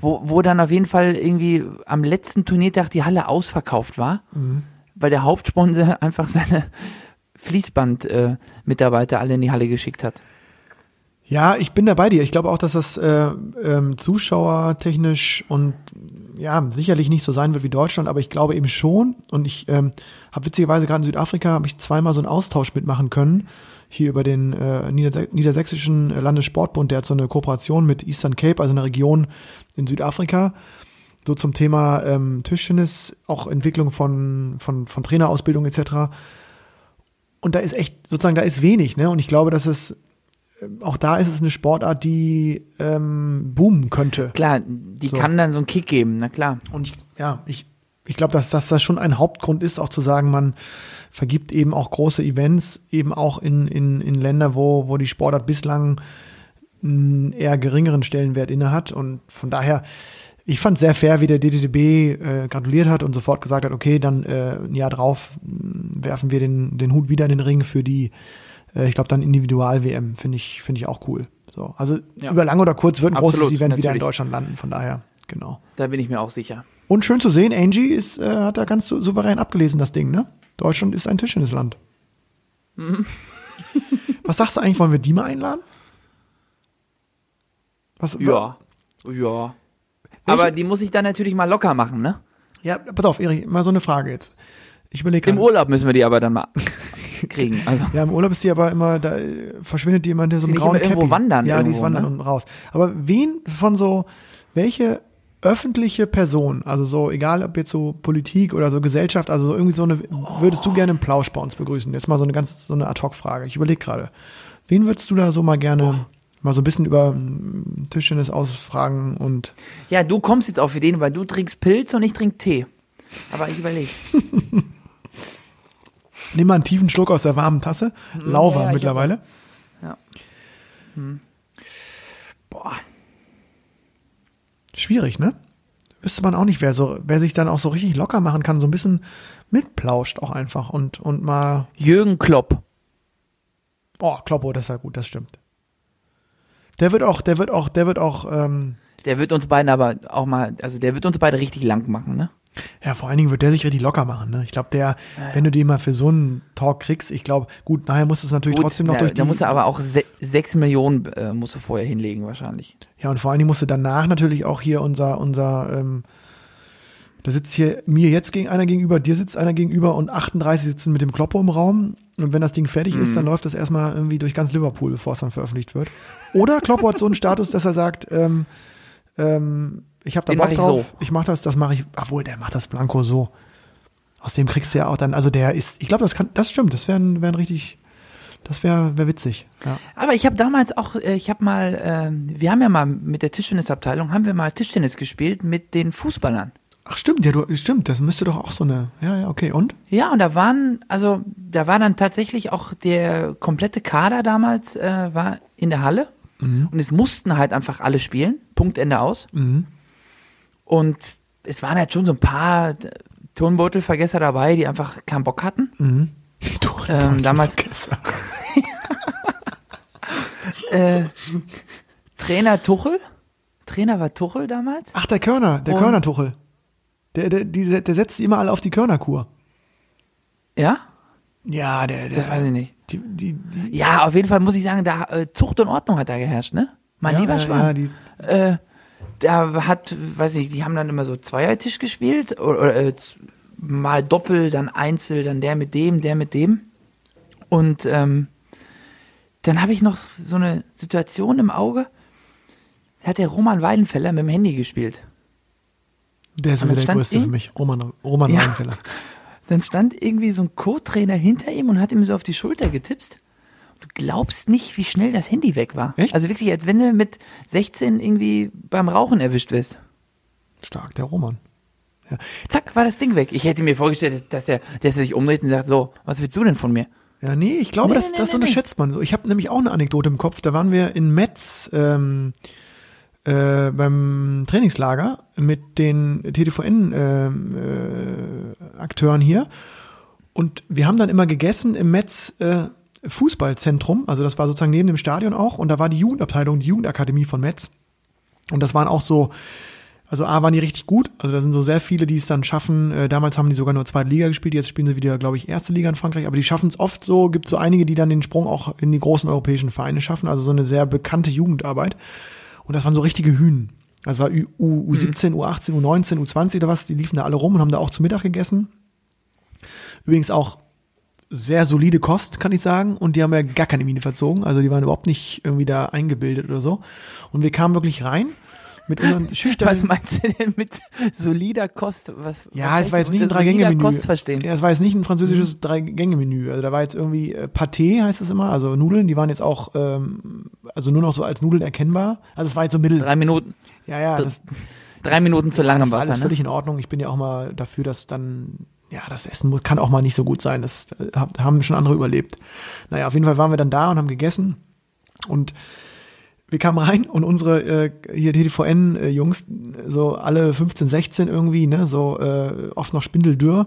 Wo, wo dann auf jeden Fall irgendwie am letzten Turniertag die Halle ausverkauft war, mhm. weil der Hauptsponsor [LAUGHS] einfach seine Fließband-Mitarbeiter äh, alle in die Halle geschickt hat. Ja, ich bin da bei dir. Ich glaube auch, dass das äh, ähm, zuschauertechnisch und ja, sicherlich nicht so sein wird wie Deutschland, aber ich glaube eben schon. Und ich ähm, habe witzigerweise gerade in Südafrika habe ich zweimal so einen Austausch mitmachen können hier über den äh, Niedersächsischen Landessportbund, der hat so eine Kooperation mit Eastern Cape, also eine Region in Südafrika, so zum Thema ähm, Tischtennis, auch Entwicklung von, von, von Trainerausbildung etc. Und da ist echt, sozusagen, da ist wenig, ne? Und ich glaube, dass es auch da ist es eine Sportart, die ähm, boomen könnte. Klar, die so. kann dann so einen Kick geben, na klar. Und ich, ja, ich, ich glaube, dass, dass das schon ein Hauptgrund ist, auch zu sagen, man vergibt eben auch große Events, eben auch in, in, in Länder, wo, wo die Sportart bislang einen eher geringeren Stellenwert inne hat. Und von daher, ich fand sehr fair, wie der DTB äh, gratuliert hat und sofort gesagt hat, okay, dann äh, ein Jahr drauf mh, werfen wir den, den Hut wieder in den Ring für die, äh, ich glaube dann Individual-WM, finde ich, finde ich auch cool. So, also ja. über lang oder kurz wird ein Absolut, großes Event natürlich. wieder in Deutschland landen, von daher, genau. Da bin ich mir auch sicher. Und schön zu sehen, Angie ist, äh, hat da ganz souverän abgelesen, das Ding, ne? Deutschland ist ein Tischtennisland. Mhm. [LAUGHS] Was sagst du eigentlich, wollen wir die mal einladen? Was, ja, was? ja. Aber die muss ich dann natürlich mal locker machen, ne? Ja, pass auf, Erik, mal so eine Frage jetzt. Ich überlege Im Urlaub müssen wir die aber dann mal. [LAUGHS] kriegen. Also. Ja, im Urlaub ist die aber immer, da äh, verschwindet die immer hinter so nicht grauen immer irgendwo wandern Ja, die ist irgendwo, wandern ne? und raus. Aber wen von so, welche öffentliche Person, also so, egal ob jetzt so Politik oder so Gesellschaft, also so irgendwie so eine, würdest du gerne einen Plausch bei uns begrüßen? Jetzt mal so eine ganz, so eine Ad-Hoc-Frage. Ich überlege gerade. Wen würdest du da so mal gerne mal so ein bisschen über mm, Tischtennis ausfragen und Ja, du kommst jetzt auf Ideen, weil du trinkst Pilz und ich trinke Tee. Aber ich überlege. [LAUGHS] nimm mal einen tiefen Schluck aus der warmen Tasse. Lauwarm ja, ich hab- mittlerweile. Boah. Schwierig, ne? Wüsste man auch nicht, wer so, wer sich dann auch so richtig locker machen kann, so ein bisschen mitplauscht auch einfach und, und mal, Jürgen Klopp. oh, Kloppo, das war gut, das stimmt. Der wird auch, der wird auch, der wird auch, ähm, Der wird uns beiden aber auch mal, also der wird uns beide richtig lang machen, ne? Ja, vor allen Dingen wird der sich richtig locker machen, ne? Ich glaube, der, wenn du den mal für so einen Talk kriegst, ich glaube, gut, nachher muss es natürlich Gut, trotzdem noch da, durch die, da muss er aber auch se sechs Millionen äh, musst du vorher hinlegen wahrscheinlich. ja, und vor allen Dingen musst du danach natürlich auch hier unser, unser, ähm, da sitzt hier mir jetzt gegen einer gegenüber, dir sitzt einer gegenüber und 38 sitzen mit dem Kloppo im Raum. Und wenn das Ding fertig ist, Mhm. dann läuft das erstmal irgendwie durch ganz Liverpool, bevor es dann veröffentlicht wird. Oder Kloppo hat so einen Status, dass er sagt, ähm, ähm, ich habe da Den Bock mach ich drauf, so. ich mach das, das mache ich, obwohl, der macht das Blanco so. Aus dem kriegst du ja auch dann, also der ist, ich glaube, das kann, das stimmt, das wäre ein, wär richtig, das wäre wär witzig. Ja. Aber ich habe damals auch, äh, ich habe mal, ähm, wir haben ja mal mit der Tischtennisabteilung, haben wir mal Tischtennis gespielt mit den Fußballern. Ach stimmt, ja, du, stimmt, das müsste doch auch so eine, ja, ja, okay, und? Ja, und da waren, also da war dann tatsächlich auch der komplette Kader damals äh, war in der Halle und es mussten halt einfach alle spielen, Punkt Ende aus. Mhm. Und es waren halt schon so ein paar Turnbeutelvergesser dabei, die einfach keinen Bock hatten. Mhm. [LAUGHS] Ähm, damals-. [LAUGHS] Äh, Trainer Tuchel, Trainer war Tuchel damals. Ach, der Körner, der Und- Körnertuchel. Der, der, die, der setzt immer alle auf die Körnerkur. Ja, Ja, der, der. das weiß ich nicht. Die, die, die, Ja, auf jeden Fall muss ich sagen, da äh, Zucht und Ordnung hat da geherrscht, ne? Mein ja, lieber Schwan. Ja, die, äh, da hat, weiß ich, die haben dann immer so Zweiertisch gespielt oder, oder äh, mal Doppel, dann Einzel, dann der mit dem, der mit dem. Und ähm, dann habe ich noch so eine Situation im Auge. Da hat der Roman Weidenfeller mit dem Handy gespielt. der ist wieder der größte ihn- für mich. Roman, Roman Ja. Weidenfeller. Dann stand irgendwie so ein Co-Trainer hinter ihm und hat ihm so auf die Schulter getipst. Du glaubst nicht, wie schnell das Handy weg war. Echt? Also wirklich, als wenn du mit 16 irgendwie beim Rauchen erwischt wirst. Stark, der Roman. Zack, war das Ding weg. Ich hätte mir vorgestellt, dass er, dass er sich umdreht und sagt, so, was willst du denn von mir? Ja, nee, ich glaube, Nee, das, nee, das nee, unterschätzt man so. Ich habe nämlich auch eine Anekdote im Kopf. Da waren wir in Metz ähm, äh, beim Trainingslager mit den TTVN-Akteuren ähm, äh, hier. Und wir haben dann immer gegessen im Metz äh, Fußballzentrum. Also das war sozusagen neben dem Stadion auch. Und da war die Jugendabteilung, die Jugendakademie von Metz. Und das waren auch so, also A waren die richtig gut. Also da sind so sehr viele, die es dann schaffen. Äh, damals haben die sogar nur zweite Liga gespielt. Jetzt spielen sie wieder, glaube ich, erste Liga in Frankreich. Aber die schaffen es oft so. Gibt so einige, die dann den Sprung auch in die großen europäischen Vereine schaffen. Also so eine sehr bekannte Jugendarbeit. Und das waren so richtige Hühn. Das war U, U, U17, U18, U19, U20 oder was. Die liefen da alle rum und haben da auch zu Mittag gegessen. Übrigens auch sehr solide Kost, kann ich sagen. Und die haben ja gar keine Miene verzogen. Also die waren überhaupt nicht irgendwie da eingebildet oder so. Und wir kamen wirklich rein mit unseren [LAUGHS] schüchternen... Was meinst du denn mit solider Kost? Was, Ja, was es war jetzt nicht ich ein Drei-Gänge-Menü. Kost verstehen. Ja, es war jetzt nicht ein Mhm. französisches Drei-Gänge-Menü. Also da war jetzt irgendwie äh, Pâté, heißt es immer, also Nudeln, die waren jetzt auch, ähm, also nur noch so als Nudeln erkennbar. Also es war jetzt so mittel. Drei Minuten, Ja, ja, das, drei Minuten zu lang das im war Wasser, alles ne? völlig in Ordnung. Ich bin ja auch mal dafür, dass dann, ja, das Essen muss, kann auch mal nicht so gut sein. Das äh, hab- haben schon andere überlebt. Naja, auf jeden Fall waren wir dann da und haben gegessen. Und wir kamen rein und unsere äh, hier TTVN-Jungs, so alle 15, 16 irgendwie, ne, so äh, oft noch spindeldürr.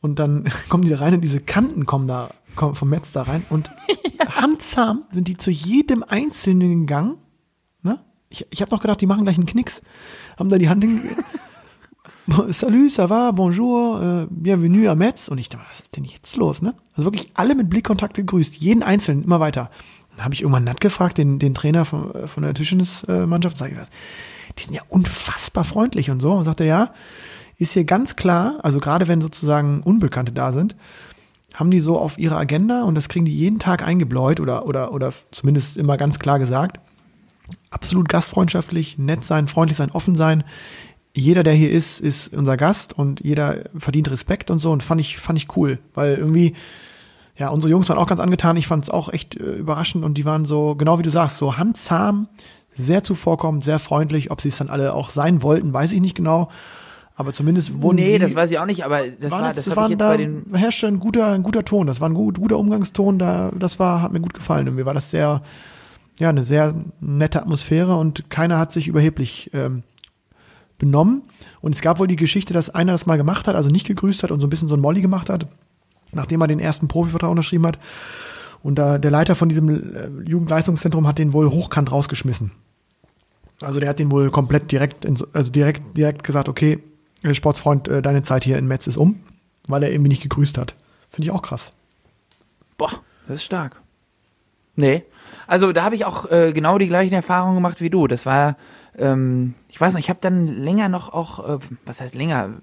Und dann [LAUGHS] kommen die da rein und diese Kanten kommen da kommen vom Metz da rein und [LAUGHS] handzahm sind die zu jedem Einzelnen gegangen. Ne? Ich, ich habe noch gedacht, die machen gleich einen Knicks. Haben da die Hand hin. Salut, ça va, bonjour, äh, bienvenue à Metz. Und ich dachte, was ist denn jetzt los, ne? Also wirklich alle mit Blickkontakt gegrüßt, jeden Einzelnen, immer weiter. Dann habe ich irgendwann Nat gefragt, den, den Trainer von, äh, von der Tischtennismannschaft, sage ich, was, die sind ja unfassbar freundlich und so. Und sagte, ja, ist hier ganz klar, also gerade wenn sozusagen Unbekannte da sind, haben die so auf ihrer Agenda und das kriegen die jeden Tag eingebläut oder, oder, oder zumindest immer ganz klar gesagt. Absolut gastfreundschaftlich, nett sein, freundlich sein, offen sein. Jeder, der hier ist, ist unser Gast und jeder verdient Respekt und so und fand ich, fand ich cool, weil irgendwie, ja, unsere Jungs waren auch ganz angetan. Ich fand es auch echt äh, überraschend und die waren so, genau wie du sagst, so handzahm, sehr zuvorkommend, sehr freundlich. Ob sie es dann alle auch sein wollten, weiß ich nicht genau. Aber zumindest wurden Nee, sie, das weiß ich auch nicht, aber das war, jetzt- das das jetzt da bei den herrschte ein guter, ein guter Ton. Das war ein gut, guter Umgangston. Da, das war, hat mir gut gefallen. Und mir war das sehr, ja, eine sehr nette Atmosphäre und keiner hat sich überheblich ähm, benommen. Und es gab wohl die Geschichte, dass einer das mal gemacht hat, also nicht gegrüßt hat und so ein bisschen so ein Molly gemacht hat, nachdem er den ersten Profivertrag unterschrieben hat. Und da der Leiter von diesem äh, Jugendleistungszentrum hat den wohl hochkant rausgeschmissen. Also der hat den wohl komplett direkt, ins, also direkt, direkt gesagt, okay, äh, Sportsfreund, äh, deine Zeit hier in Metz ist um, weil er irgendwie nicht gegrüßt hat. Finde ich auch krass. Boah, das ist stark. Nee. Also da habe ich auch äh, genau die gleichen Erfahrungen gemacht wie du. Das war, ähm, ich weiß nicht, ich habe dann länger noch auch, äh, was heißt länger,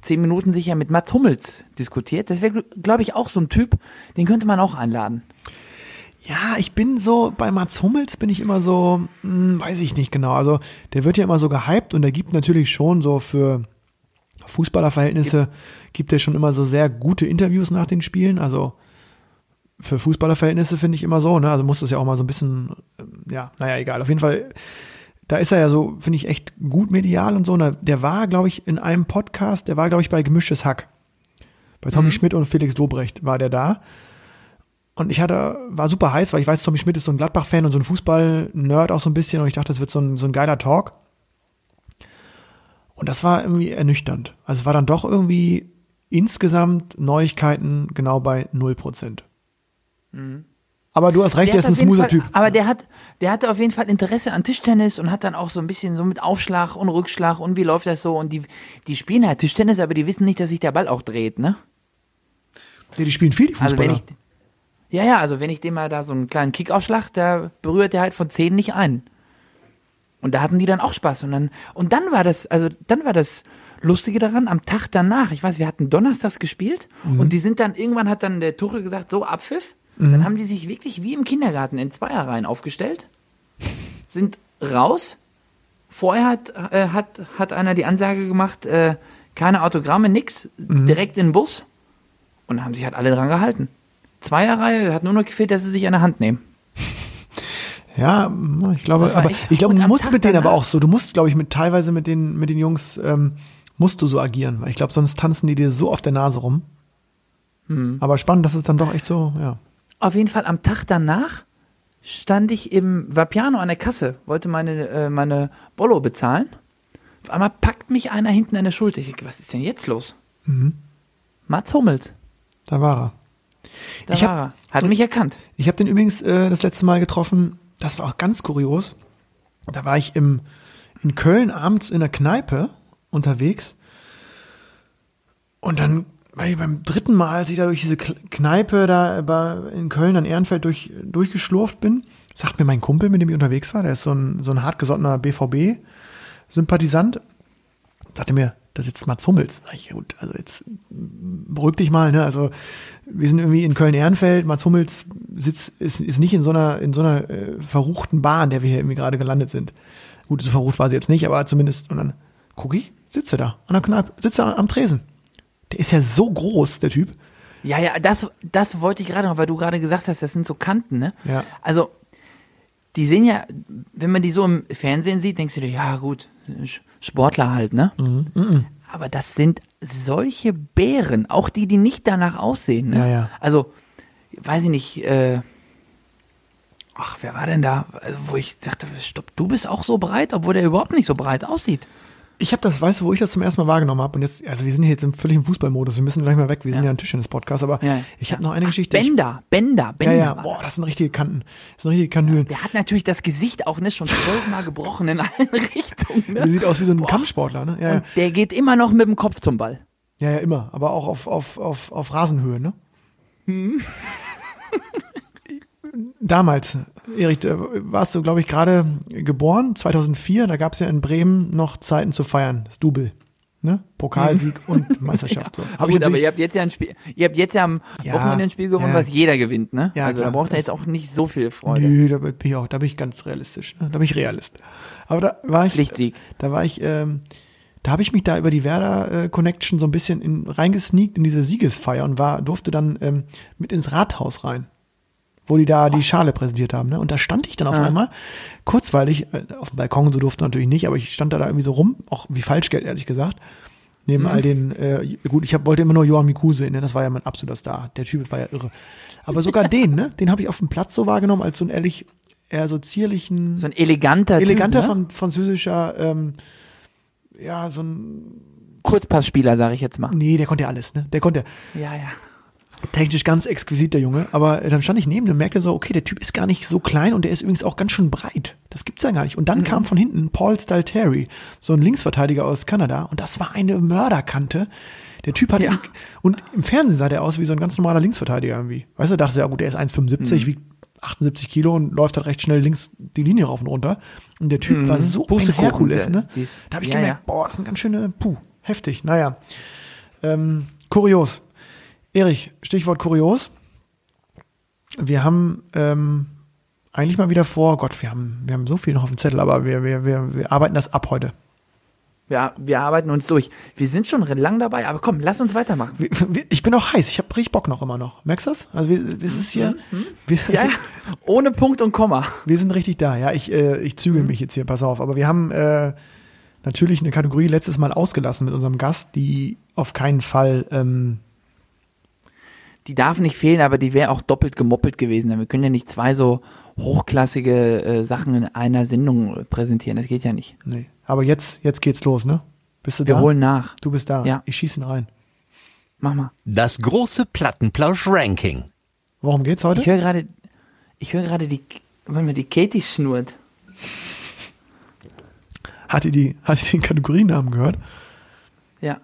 zehn Minuten sicher mit Mats Hummels diskutiert. Das wäre, glaube ich, auch so ein Typ, den könnte man auch einladen. Ja, ich bin so, bei Mats Hummels bin ich immer so, hm, weiß ich nicht genau. Also der wird ja immer so gehypt und er gibt natürlich schon so für Fußballerverhältnisse, gibt er schon immer so sehr gute Interviews nach den Spielen. Also für Fußballerverhältnisse finde ich immer so, ne? Also muss das ja auch mal so ein bisschen, ähm, ja, naja, egal. Auf jeden Fall, da ist er ja so, finde ich, echt gut medial und so. Und der war, glaube ich, in einem Podcast, der war, glaube ich, bei Gemischtes Hack. Bei Tommy Schmidt und Felix Dobrecht war der da. Und ich hatte, war super heiß, weil ich weiß, Tommy Schmidt ist so ein Gladbach-Fan und so ein Fußball-Nerd auch so ein bisschen. Und ich dachte, das wird so ein, so ein geiler Talk. Und das war irgendwie ernüchternd. Also es war dann doch irgendwie insgesamt Neuigkeiten genau bei 0%. Aber du hast recht, der, Der ist ein smoother Typ. Aber der hat, der hatte auf jeden Fall Interesse an Tischtennis und hat dann auch so ein bisschen so mit Aufschlag und Rückschlag und wie läuft das so und die, die spielen halt Tischtennis, aber die wissen nicht, dass sich der Ball auch dreht, ne? Ja, die spielen viel, die Also Fußballer. wenn ich, ja, ja, also wenn ich dem mal da so einen kleinen Kick aufschlag, da berührt der halt von zehn nicht ein. Und da hatten die dann auch Spaß. Und dann, und dann war das, also dann war das Lustige daran, am Tag danach, ich weiß, wir hatten donnerstags gespielt und die sind dann, irgendwann hat dann der Tuchel gesagt, so Abpfiff. Dann haben die sich wirklich wie im Kindergarten in Zweierreihen aufgestellt, sind raus. Vorher hat, äh, hat, hat einer die Ansage gemacht, äh, keine Autogramme, nix, direkt in den Bus. Und haben sich halt alle dran gehalten. Zweierreihe hat nur noch gefehlt, dass sie sich an der Hand nehmen. [LAUGHS] Ja, ich glaube, aber ich glaube, du musst Tag mit denen aber auch so, du musst, glaube ich, mit teilweise mit den, mit den Jungs, ähm, musst du so agieren, weil ich glaube, sonst tanzen die dir so auf der Nase rum. Hm. Aber spannend, dass es dann doch echt so, ja. Auf jeden Fall am Tag danach stand ich im Vapiano an der Kasse, wollte meine, äh, meine Bollo bezahlen. Auf einmal packt mich einer hinten an der Schulter. Ich denke, was ist denn jetzt los? Mhm. Mats Hummels, Da war er. da Ich war hab- er. Hat mich erkannt. Ich habe den übrigens äh, das letzte Mal getroffen, das war auch ganz kurios. Da war ich im, in Köln abends in der Kneipe unterwegs und dann ich beim dritten Mal, als ich da durch diese Kneipe da in Köln an Ehrenfeld durch, durchgeschlurft bin, sagt mir mein Kumpel, mit dem ich unterwegs war, der ist so ein, so ein hartgesottener BVB-Sympathisant, sagte mir, da sitzt Mats Hummels. Sag ich, gut, also jetzt beruhig dich mal, ne? Also wir sind irgendwie in Köln-Ehrenfeld, Mats Hummels sitzt, ist, ist nicht in so einer, in so einer äh, verruchten Bar, in der wir hier irgendwie gerade gelandet sind. Gut, so verrucht war sie jetzt nicht, aber zumindest, und dann guck ich, sitzt er da, an der Kneipe, sitzt er am Tresen. Der ist ja so groß, der Typ. Ja, ja, das, das wollte ich gerade noch, weil du gerade gesagt hast, das sind so Kanten, ne? Ja. Also, die sehen ja, wenn man die so im Fernsehen sieht, denkst du dir, ja gut, Sportler halt, ne? Mhm, Aber das sind solche Bären, auch die, die nicht danach aussehen, ne? Ja, ja. Also, weiß ich nicht, äh, ach, wer war denn da? Also, wo ich dachte, stopp, du bist auch so breit, obwohl der überhaupt nicht so breit aussieht. Ich habe das, weißt du, wo ich das zum ersten Mal wahrgenommen habe? Und jetzt, also wir sind hier jetzt im völligen Fußballmodus, wir müssen gleich mal weg, wir sind Ja. ja ein Tischtennis-Podcast, aber Ja. ich habe noch eine Ach, Geschichte. Ich- Bender, Bender, Bender. ja, ja, boah, das. das sind richtige Kanten, das sind richtige Kanülen. Der hat natürlich das Gesicht auch ne, schon zwölfmal gebrochen in allen [LAUGHS] Richtungen. Der Ne? sieht aus wie so ein Boah. Kampfsportler, ne? Ja, ja. Und der geht immer noch mit dem Kopf zum Ball. ja, ja, immer, aber auch auf, auf, auf, auf Rasenhöhe, ne? Damals, Erich, da warst du, glaube ich, gerade geboren, 2004, da gab es ja in Bremen noch Zeiten zu feiern, das Double. Ne? Pokalsieg und [LAUGHS] Meisterschaft. So. Hab ich Gut, aber natürlich- ihr habt jetzt ja ein Spiel, ihr habt jetzt ja am Ja, Wochenende ein Spiel gewonnen, ja. was jeder gewinnt, ne? Ja, also klar, da braucht er jetzt auch nicht so viel Freude. Nö, da bin ich auch, da bin ich ganz realistisch. ne? Da bin ich Realist. Aber da war ich, Pflichtsieg. da war ich, ähm, da habe ich mich da über die Werder äh, Connection so ein bisschen in, reingesneakt in diese Siegesfeier und war, durfte dann ähm, mit ins Rathaus rein, wo die da die Schale präsentiert haben. Ne? Und da stand ich dann auf Ah. einmal, kurzweilig, äh, auf dem Balkon, so durfte natürlich nicht, aber ich stand da, da irgendwie so rum, auch wie Falschgeld, ehrlich gesagt. Neben all den, äh, gut, ich hab, wollte immer nur Johann Miku sehen, ne? das war ja mein absoluter Star. Der Typ war ja irre. Aber sogar den, ne? den habe ich auf dem Platz so wahrgenommen, als so einen ehrlich, eher so zierlichen, So ein eleganter eleganter typ, ne? von französischer, ähm, ja, so ein, Kurzpassspieler, sage ich jetzt mal. nee, der konnte ja alles, ne? Der konnte Ja, ja. Technisch ganz exquisit, der Junge. Aber dann stand ich neben dem und merkte so, okay, der Typ ist gar nicht so klein und der ist übrigens auch ganz schön breit. Das gibt's ja gar nicht. Und dann kam von hinten Paul Stalteri, so ein Linksverteidiger aus Kanada. Und das war eine Mörderkante. Der Typ hat, Ja. und im Fernsehen sah der aus wie so ein ganz normaler Linksverteidiger irgendwie. Weißt du, dachte ja gut, der ist 1,75, wiegt 78 Kilo und läuft halt recht schnell links die Linie rauf und runter. Und der Typ war so ein Herkules, der- ne? Da habe ich ja, gemerkt, ja. boah, das sind ganz schöne, puh, heftig. Naja, ähm, kurios. Erich, Stichwort kurios. Wir haben ähm, eigentlich mal wieder vor, Gott, wir haben, wir haben so viel noch auf dem Zettel, aber wir, wir, wir, wir arbeiten das ab heute. Wir, wir arbeiten uns durch. Wir sind schon lang dabei, aber komm, lass uns weitermachen. Wir, wir, ich bin auch heiß, ich habe richtig Bock noch immer noch. Merkst du das? Also wir, es ist hier, wir, Ja, ja. Ohne Punkt und Komma. wir sind richtig da. Ja, ich, äh, ich zügel mich jetzt hier, pass auf. Aber wir haben äh, natürlich eine Kategorie letztes Mal ausgelassen mit unserem Gast, die auf keinen Fall ähm, Die darf nicht fehlen, aber die wäre auch doppelt gemoppelt gewesen. Wir können ja nicht zwei so hochklassige äh, Sachen in einer Sendung äh, präsentieren. Das geht ja nicht. Nee. Aber jetzt, jetzt geht's los, ne? Bist du Wir da? holen nach. Du bist da. Ja. Ich schieße ihn rein. Mach mal. Das große Plattenplausch-Ranking. Worum geht's heute? Ich höre gerade, ich höre gerade die, warte mal, die Katie schnurrt. Hat ihr die, hat ihr den Kategorienamen gehört? Ja.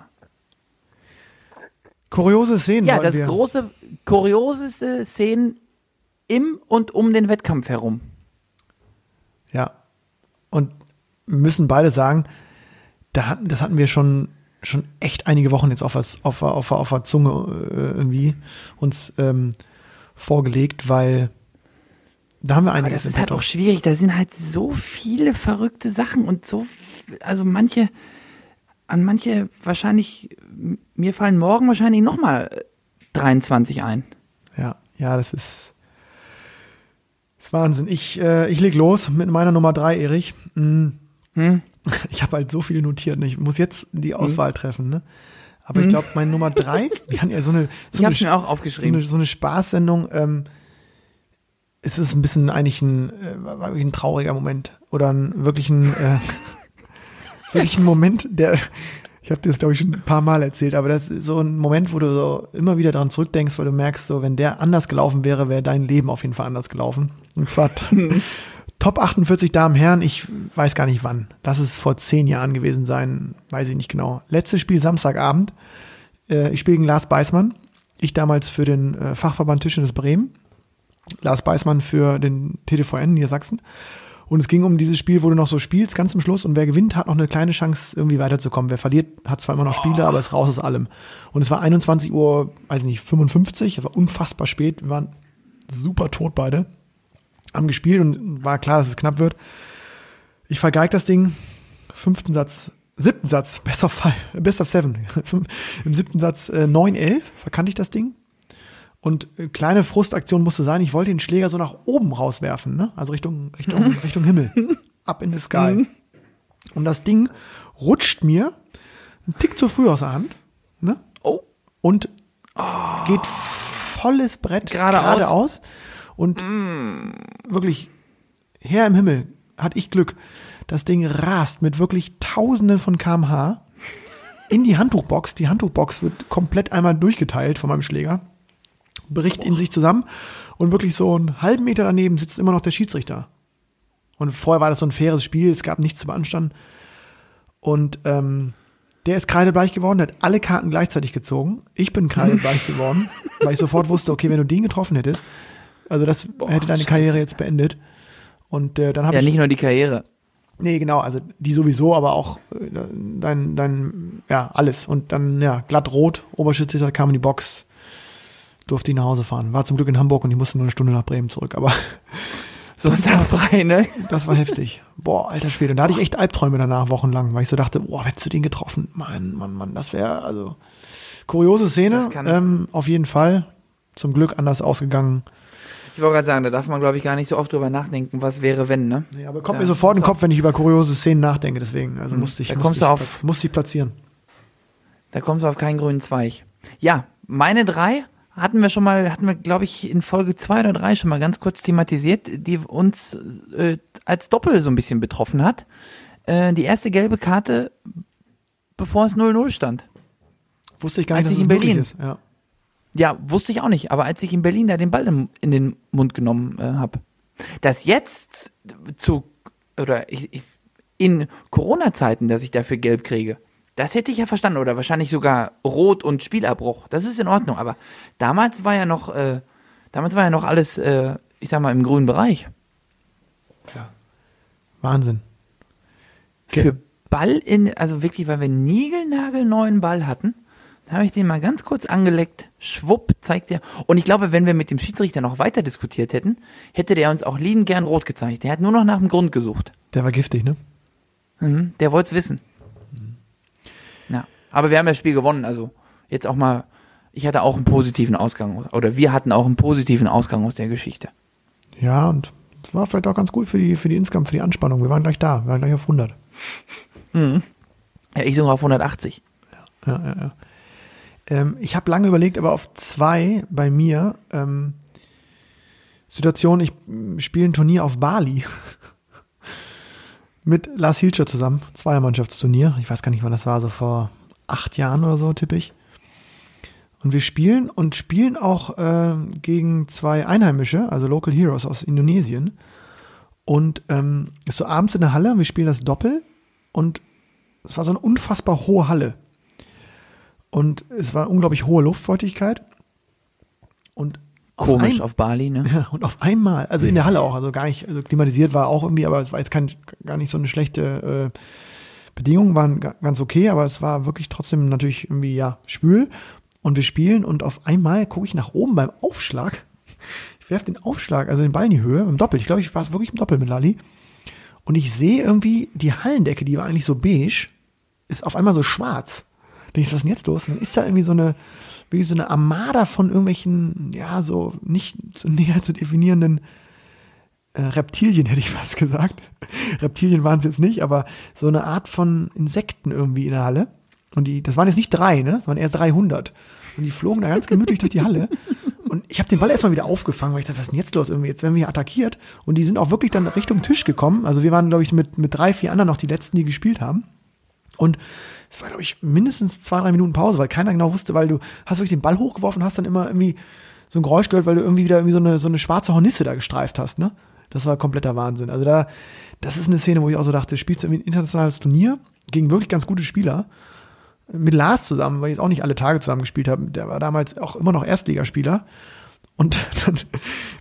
Kuriose Szenen. Ja, das wir. große, kurioseste Szenen im und um den Wettkampf herum. Ja. Und müssen beide sagen, da hatten, das hatten wir schon, schon echt einige Wochen jetzt auf, der- auf, der- auf, der- auf der Zunge äh, irgendwie uns ähm, vorgelegt, weil da haben wir Aber einiges das ist halt auch schwierig. Da sind halt so viele verrückte Sachen und so, also manche, an manche wahrscheinlich, mir fallen morgen wahrscheinlich nochmal 23 ein. Ja, ja, das ist, das ist Wahnsinn. Ich, äh, ich leg los mit meiner Nummer drei, Erich. Mm. Hm? [LAUGHS] Ich habe halt so viele notiert. Ne? Ich muss jetzt die Auswahl treffen. Ne? Aber ich glaube, meine Nummer drei, [LAUGHS] wir hatten ja so eine, so Ich habe eine, mir auch so aufgeschrieben. eine, so eine Spaßsendung. Ähm, es ist ein bisschen eigentlich ein, äh, ein trauriger Moment oder ein wirklich ein, äh, wirklich ein Moment, der, ich habe dir das glaube ich schon ein paar Mal erzählt, aber das ist so ein Moment, wo du so immer wieder daran zurückdenkst, weil du merkst, so wenn der anders gelaufen wäre, wäre dein Leben auf jeden Fall anders gelaufen. Und zwar Top 48 Damen, Herren, ich weiß gar nicht wann. Lass es vor zehn Jahren gewesen sein, weiß ich nicht genau. Letztes Spiel Samstagabend. Äh, ich spiele gegen Lars Beißmann. Ich damals für den äh, Fachverband Tischtennis Bremen. Lars Beißmann für den TDVN Niedersachsen. Und es ging um dieses Spiel, wo du noch so spielst, ganz zum Schluss. Und wer gewinnt, hat noch eine kleine Chance, irgendwie weiterzukommen. Wer verliert, hat zwar immer noch Spiele, aber ist raus aus allem. Und es war 21 Uhr, weiß nicht, 55. Das war unfassbar spät. Wir waren super tot beide. Haben gespielt und war klar, dass es knapp wird. Ich vergeig das Ding. Fünften Satz, siebten Satz, [LAUGHS] best of five, best of seven. [LAUGHS] Im siebten Satz äh, 9-11 verkannte ich das Ding. Und äh, kleine Frustaktion musste sein, ich wollte den Schläger so nach oben rauswerfen, ne? Also Richtung, Richtung, Richtung Himmel. [LAUGHS] Up in the sky. Und das Ding rutscht mir einen Tick zu früh aus der Hand, ne? Oh, Und geht volles Brett Geradeaus. geradeaus. Und wirklich, Herr im Himmel, hatte ich Glück. Das Ding rast mit wirklich Tausenden von kmh in die Handtuchbox. Die Handtuchbox wird komplett einmal durchgeteilt von meinem Schläger, bricht in sich zusammen und wirklich so einen halben Meter daneben sitzt immer noch der Schiedsrichter. Und vorher war das so ein faires Spiel, es gab nichts zu beanstanden. Und ähm, der ist kreidebleich geworden, der hat alle Karten gleichzeitig gezogen. Ich bin kreidebleich [LAUGHS] geworden, weil ich sofort wusste, okay, wenn du den getroffen hättest, also das hätte deine scheiße. Karriere jetzt beendet. Und äh, dann habe ja, ich nicht nur die Karriere. Nee, genau, also die sowieso, aber auch äh, dein, dein, ja, alles. Und dann, ja, glatt rot, Oberschütze kam in die Box, durfte ich nach Hause fahren. War zum Glück in Hamburg und ich musste nur eine Stunde nach Bremen zurück, aber [LAUGHS] So ist er frei, ne? das war heftig. Boah, alter Schwede. Und da hatte ich echt Albträume danach, wochenlang, weil ich so dachte, boah, hättest du den getroffen? Mann, Mann, Mann, das wäre, also, kuriose Szene, ähm, auf jeden Fall. Zum Glück anders ausgegangen. Ich wollte gerade sagen, da darf man, glaube ich, gar nicht so oft drüber nachdenken, was wäre, wenn, ne? Nee, aber kommt Ja, mir sofort in den. Kopf, wenn ich über kuriose Szenen nachdenke, deswegen. Also musste ich, Da musste kommst ich, du auf- musste ich platzieren. Da kommst du auf keinen grünen Zweig. Ja, meine drei hatten wir schon mal, hatten wir, glaube ich, in Folge zwei oder drei schon mal ganz kurz thematisiert, die uns äh, als Doppel so ein bisschen betroffen hat. Äh, die erste gelbe Karte, bevor es 0-0 stand. Wusste ich gar Als nicht, dass ich es in Berlin- ist. Ja. Ja, wusste ich auch nicht, aber als ich in Berlin da den Ball in den Mund genommen äh, habe, dass jetzt zu, oder ich, ich, in Corona-Zeiten, dass ich dafür gelb kriege, das hätte ich ja verstanden. Oder wahrscheinlich sogar Rot und Spielabbruch. Das ist in Ordnung. Aber damals war ja noch, äh, damals war ja noch alles, äh, ich sag mal, im grünen Bereich. Wahnsinn. Ge- Für Ball in, also wirklich, weil wir niegelnagelneuen Ball hatten, da habe ich den mal ganz kurz angeleckt, schwupp, zeigt er. Und ich glaube, wenn wir mit dem Schiedsrichter noch weiter diskutiert hätten, hätte der uns auch liebend gern rot gezeigt. Der hat nur noch nach dem Grund gesucht. Der war giftig, ne? Mhm, der wollte es wissen. Aber wir haben das Spiel gewonnen, also jetzt auch mal, ich hatte auch einen positiven Ausgang, oder wir hatten auch einen positiven Ausgang aus der Geschichte. Ja, und das war vielleicht auch ganz gut für die, für die insgesamt, für die Anspannung. Wir waren gleich da, wir waren gleich auf 100. Ja, ich sogar auf 180. Ja, ja, ja. Ähm, ich habe lange überlegt, aber auf zwei bei mir ähm, Situation, ich mm, spiele ein Turnier auf Bali [LAUGHS] mit Lars Hilscher zusammen, Zweiermannschaftsturnier. Ich weiß gar nicht, wann das war, so vor acht Jahren oder so, tippe ich. Und wir spielen und spielen auch äh, gegen zwei Einheimische, also Local Heroes aus Indonesien. Und ähm, ist so abends in der Halle, wir spielen das Doppel und es war so eine unfassbar hohe Halle. Und es war unglaublich hohe Luftfeuchtigkeit. Und auf Komisch ein- auf Bali, ne? ja, und auf einmal, also in der Halle auch, also gar nicht, also klimatisiert war auch irgendwie, aber es war jetzt kein, gar nicht so eine schlechte äh, Bedingung, waren ga- ganz okay, aber es war wirklich trotzdem natürlich irgendwie, ja, schwül. Und wir spielen und auf einmal gucke ich nach oben beim Aufschlag. Ich werfe den Aufschlag, also den Ball in die Höhe, im Doppel. Ich glaube, ich war es wirklich im Doppel mit Lali. Und ich sehe irgendwie die Hallendecke, die war eigentlich so beige, ist auf einmal so schwarz. Denke ich, was ist denn jetzt los? Und dann ist da irgendwie so eine, wie so eine Armada von irgendwelchen, ja, so nicht so [LAUGHS] näher zu definierenden äh, Reptilien, [LAUGHS] hätte ich fast gesagt. Reptilien waren es jetzt nicht, aber so eine Art von Insekten irgendwie in der Halle. Und die, das waren jetzt nicht drei, ne? Das waren erst 300. Und die flogen da ganz gemütlich durch die Halle. Und ich habe den Ball erstmal wieder aufgefangen, weil ich dachte, was ist denn jetzt los? Irgendwie, jetzt werden wir hier attackiert. Und die sind auch wirklich dann Richtung Tisch gekommen. Also wir waren, glaube ich, mit, mit drei, vier anderen noch die letzten, die gespielt haben. Und es war, glaube ich, mindestens zwei, drei Minuten Pause, weil keiner genau wusste, weil du hast wirklich den Ball hochgeworfen, hast dann immer irgendwie so ein Geräusch gehört, weil du irgendwie wieder irgendwie so eine, so eine schwarze Hornisse da gestreift hast, ne? Das war kompletter Wahnsinn. Also da, das ist eine Szene, wo ich auch so dachte, spielst du irgendwie ein internationales Turnier gegen wirklich ganz gute Spieler. Mit Lars zusammen, weil ich jetzt auch nicht alle Tage zusammen gespielt habe. Der war damals auch immer noch Erstligaspieler. Und [LAUGHS] dann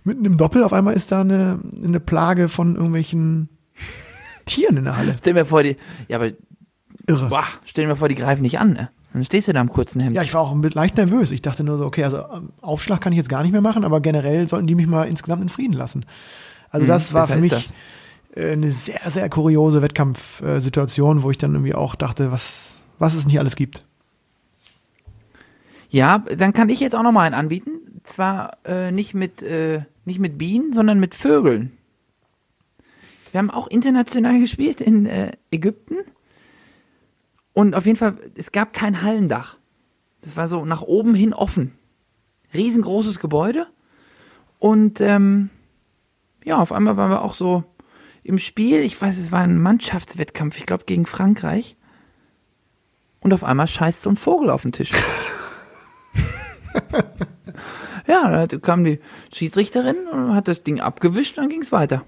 mitten im Doppel auf einmal ist da eine, eine Plage von irgendwelchen Tieren in der Halle. Stell mir vor, die, ja, aber, Irre. boah, stell mir vor, die greifen nicht an, ne? Dann stehst du da im kurzen Hemd. Ja, ich war auch ein bisschen leicht nervös. Ich dachte nur so, okay, also ähm, Aufschlag kann ich jetzt gar nicht mehr machen, aber generell sollten die mich mal insgesamt in Frieden lassen. Also Mhm, das war für mich äh, eine sehr, sehr kuriose Wettkampfsituation, wo ich dann irgendwie auch dachte, was, was es nicht alles gibt. Ja, dann kann ich jetzt auch noch mal einen anbieten. Zwar äh, nicht, mit, äh, nicht mit Bienen, sondern mit Vögeln. Wir haben auch international [LAUGHS] gespielt in äh, Ägypten. Und auf jeden Fall, es gab kein Hallendach. Das war so nach oben hin offen. Riesengroßes Gebäude. Und ähm, ja, auf einmal waren wir auch so im Spiel. Ich weiß, es war ein Mannschaftswettkampf, ich glaube gegen Frankreich. Und auf einmal scheißt so ein Vogel auf den Tisch. [LAUGHS] ja, dann kam die Schiedsrichterin und hat das Ding abgewischt und dann ging es weiter.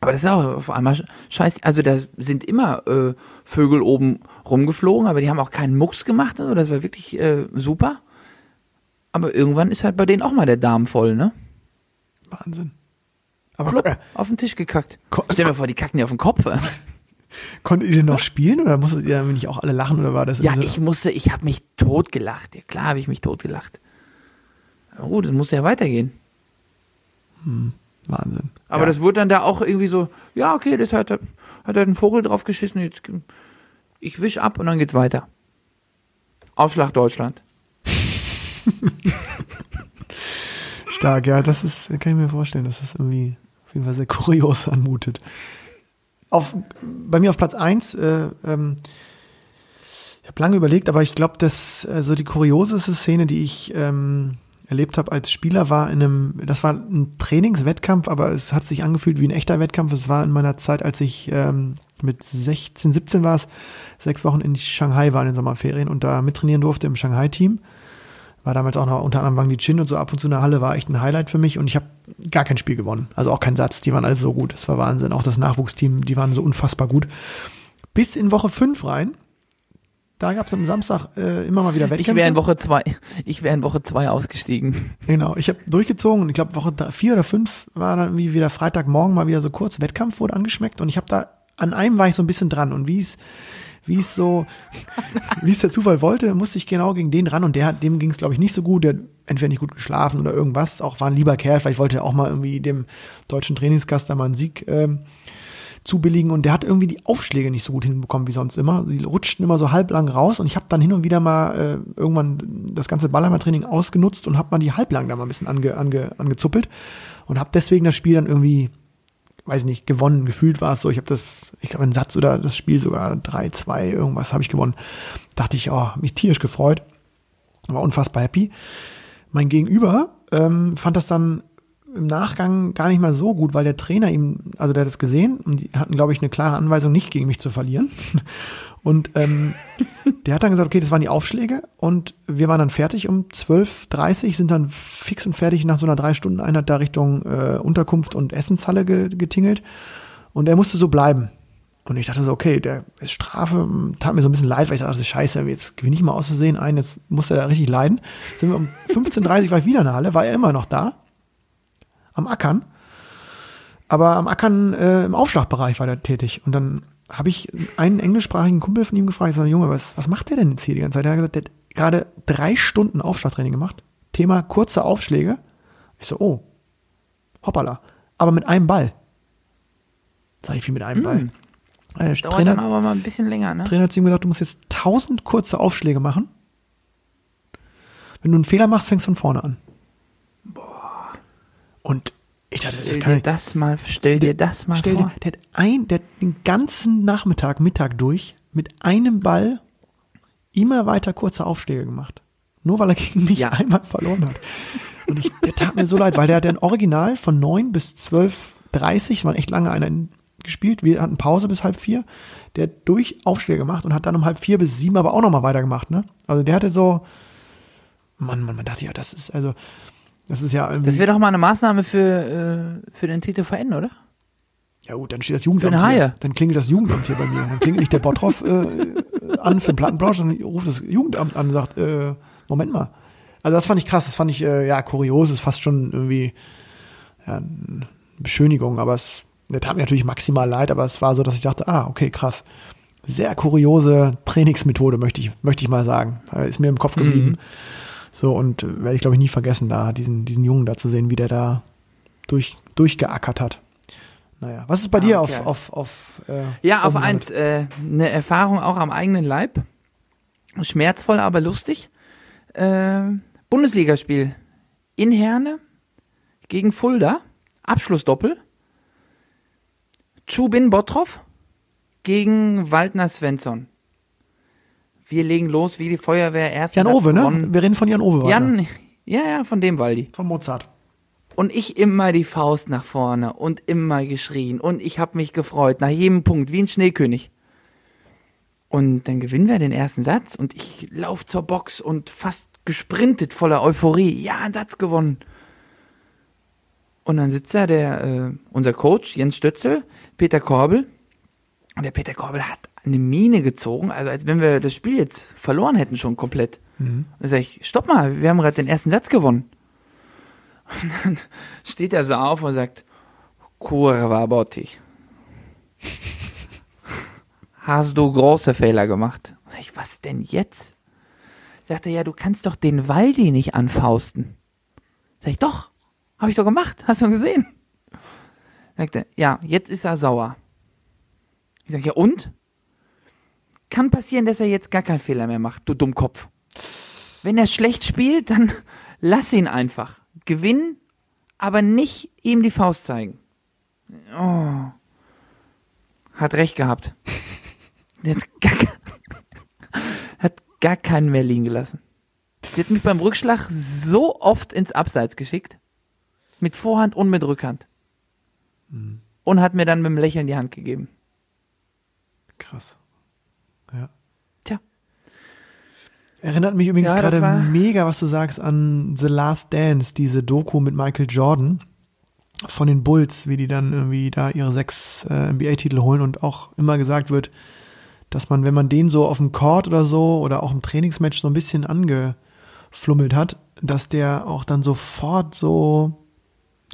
Aber das ist auch auf einmal scheiße. Also da sind immer äh, Vögel oben rumgeflogen, aber die haben auch keinen Mucks gemacht. Also das war wirklich äh, super. Aber irgendwann ist halt bei denen auch mal der Darm voll, ne? Wahnsinn. Aber Plupp, äh, auf den Tisch gekackt. Stell mir vor, die kacken dir auf den Kopf. konntet ihr denn noch spielen oder musstet ihr nicht auch alle lachen oder war das Ja, so- ich musste, ich habe mich totgelacht. Ja, klar habe ich mich totgelacht. Oh, das muss ja weitergehen. Wahnsinn. Aber ja. das wurde dann da auch irgendwie so, ja, okay, das hat, hat halt ein Vogel drauf geschissen, jetzt, ich wisch ab und dann geht's weiter. Aufschlag Deutschland. [LAUGHS] Stark, ja, das ist, kann ich mir vorstellen, dass das irgendwie jeden Fall sehr kurios [LAUGHS] anmutet. Auf, bei mir auf Platz 1, äh, ähm, ich habe lange überlegt, aber ich glaube, dass äh, so die kurioseste Szene, die ich ähm, erlebt habe als Spieler, war in einem, das war ein Trainingswettkampf, aber es hat sich angefühlt wie ein echter Wettkampf. Es war in meiner Zeit, als ich ähm, mit 16, 17 war es, sechs Wochen in Shanghai war in den Sommerferien und da mittrainieren durfte im Shanghai-Team. War damals auch noch unter anderem Wang Chin und so ab und zu in der Halle war echt ein Highlight für mich und ich habe gar kein Spiel gewonnen. Also auch kein Satz, die waren alle so gut. Das war Wahnsinn. Auch das Nachwuchsteam, die waren so unfassbar gut. Bis in Woche 5 rein. Da gab es am Samstag äh, immer mal wieder Ich Wettkämpfe. wäre in Woche zwei, ich wäre in Woche zwei ausgestiegen. Genau, ich habe durchgezogen und ich glaube Woche drei- vier oder fünf war dann wie wieder Freitagmorgen mal wieder so kurz Wettkampf wurde angeschmeckt und ich habe da an einem war ich so ein bisschen dran und wie es wie es so wie es der Zufall wollte, musste ich genau gegen den ran und der dem ging es glaube ich nicht so gut, der entweder nicht gut geschlafen oder irgendwas, auch war ein lieber Kerl, vielleicht wollte er auch mal irgendwie dem deutschen Trainingsgast da mal einen Sieg ähm, zubilligen. Und der hat irgendwie die Aufschläge nicht so gut hinbekommen wie sonst immer. Die rutschten immer so halblang raus und ich habe dann hin und wieder mal äh, irgendwann das ganze Ballermann-Training ausgenutzt und habe mal die halblang da mal ein bisschen ange, ange, angezuppelt und habe deswegen das Spiel dann irgendwie, weiß nicht, gewonnen. Gefühlt war es so, ich habe das, ich glaube einen Satz oder das Spiel sogar 3-2, irgendwas habe ich gewonnen. Dachte ich, oh, mich tierisch gefreut, war unfassbar happy. Mein Gegenüber ähm, fand das dann im Nachgang gar nicht mal so gut, weil der Trainer ihm, also der hat das gesehen und die hatten, glaube ich, eine klare Anweisung, nicht gegen mich zu verlieren. [LAUGHS] Und ähm, der hat dann gesagt, okay, das waren die Aufschläge und wir waren dann fertig um 12.30 sind dann fix und fertig nach so einer drei Stunden Einheit da Richtung äh, Unterkunft und Essenshalle ge getingelt und er musste so bleiben. Und ich dachte so, okay, der ist Strafe, tat mir so ein bisschen leid, weil ich dachte, scheiße, jetzt gewinne ich mal aus Versehen ein, jetzt muss er da richtig leiden. Sind wir um 15.30 war ich wieder in der Halle, war er immer noch da, am Ackern. Aber am Ackern äh, im Aufschlagbereich war der tätig. Und dann habe ich einen englischsprachigen Kumpel von ihm gefragt, ich sage, Junge, was, was macht der denn jetzt hier die ganze Zeit? Der hat gesagt, der hat gerade drei Stunden Aufschlagtraining gemacht. Thema kurze Aufschläge. Ich so, oh, hoppala. Aber mit einem Ball. Sag ich, wie mit einem Ball. Äh, Dauert Trainer, dann aber mal ein bisschen länger, ne? Trainer hat zu ihm gesagt, du musst jetzt tausend kurze Aufschläge machen. Wenn du einen Fehler machst, fängst du von vorne an. Und ich dachte, das Stell kann dir nicht. das mal, stell dir das mal vor. dir, der hat ein, der hat den ganzen Nachmittag, Mittag durch mit einem Ball immer weiter kurze Aufschläge gemacht. Nur weil er gegen mich Ja. einmal verloren hat. Und ich, der tat mir so leid, weil der hat ein Original von 9 bis 12.30, war echt lange einer gespielt. Wir hatten Pause bis halb vier. Der hat durch Aufschläge gemacht und hat dann um halb vier bis sieben aber auch nochmal weitergemacht, ne? Also der hatte so, Mann, Mann, man dachte ja, das ist, also, das ist ja irgendwie. Das wäre doch mal eine Maßnahme für, äh, für den TTVN, oder? Ja gut, dann steht das Jugendamt Für eine hier. Dann klingelt das Jugendamt hier bei mir. Dann klingelt nicht der Bottroff äh, an für den Plattenplausch, dann ruft das Jugendamt an und sagt, äh, Moment mal. Also das fand ich krass, das fand ich äh, ja kurios, ist fast schon irgendwie ja, eine Beschönigung, aber es der tat mir natürlich maximal leid, aber es war so, dass ich dachte, ah, okay, krass. Sehr kuriose Trainingsmethode, möchte ich, möchte ich mal sagen. Äh, Ist mir im Kopf geblieben. So, und äh, werde ich, glaube ich, nie vergessen, da diesen, diesen Jungen da zu sehen, wie der da durch, durchgeackert hat. Naja, was ist bei Ah, dir okay. auf, auf, auf äh, Ja, auf eins, äh, eine Erfahrung auch am eigenen Leib. Schmerzvoll, aber lustig. Äh, Bundesligaspiel in Herne gegen Fulda. Abschlussdoppel. Chubin Bottroff gegen Waldner Svensson. Wir legen los wie die Feuerwehr erst. Jan Owe, ne? Wir reden von Jan Owe. Jan, ja, ja, von dem Waldi. Von Mozart. Und ich immer die Faust nach vorne und immer geschrien. Und ich habe mich gefreut, nach jedem Punkt, wie ein Schneekönig. Und dann gewinnen wir den ersten Satz und ich lauf zur Box und fast gesprintet voller Euphorie. Ja, einen Satz gewonnen. Und dann sitzt da der, äh, unser Coach, Jens Stötzel, Peter Korbel. Und der Peter Korbel hat eine Mine gezogen, also als wenn wir das Spiel jetzt verloren hätten schon komplett. Und dann sag ich, stopp mal, wir haben gerade den ersten Satz gewonnen. Und dann [LAUGHS] steht er so auf und sagt, Kurwa Bottich. [LAUGHS] Hast du große Fehler gemacht? Sag ich, was denn jetzt? Sagt er, ja, du kannst doch den Waldi nicht anfausten. Sag ich, doch, habe ich doch gemacht, hast du gesehen? Sagt er, ja, jetzt ist er sauer. Ich sag, ja und? Kann passieren, dass er jetzt gar keinen Fehler mehr macht, du Dummkopf. Wenn er schlecht spielt, dann [LAUGHS] lass ihn einfach. Gewinnen, aber nicht ihm die Faust zeigen. Oh. Hat recht gehabt. Hat gar, [LAUGHS] hat gar keinen mehr liegen gelassen. Sie hat mich beim Rückschlag so oft ins Abseits geschickt. Mit Vorhand und mit Rückhand. Und hat mir dann mit dem Lächeln die Hand gegeben. Krass. Ja. Tja. Erinnert mich übrigens Ja, gerade mega, was du sagst, an The Last Dance, diese Doku mit Michael Jordan von den Bulls, wie die dann irgendwie da ihre sechs äh, NBA-Titel holen und auch immer gesagt wird, dass man, wenn man den so auf dem Court oder so oder auch im Trainingsmatch so ein bisschen angeflummelt hat, dass der auch dann sofort so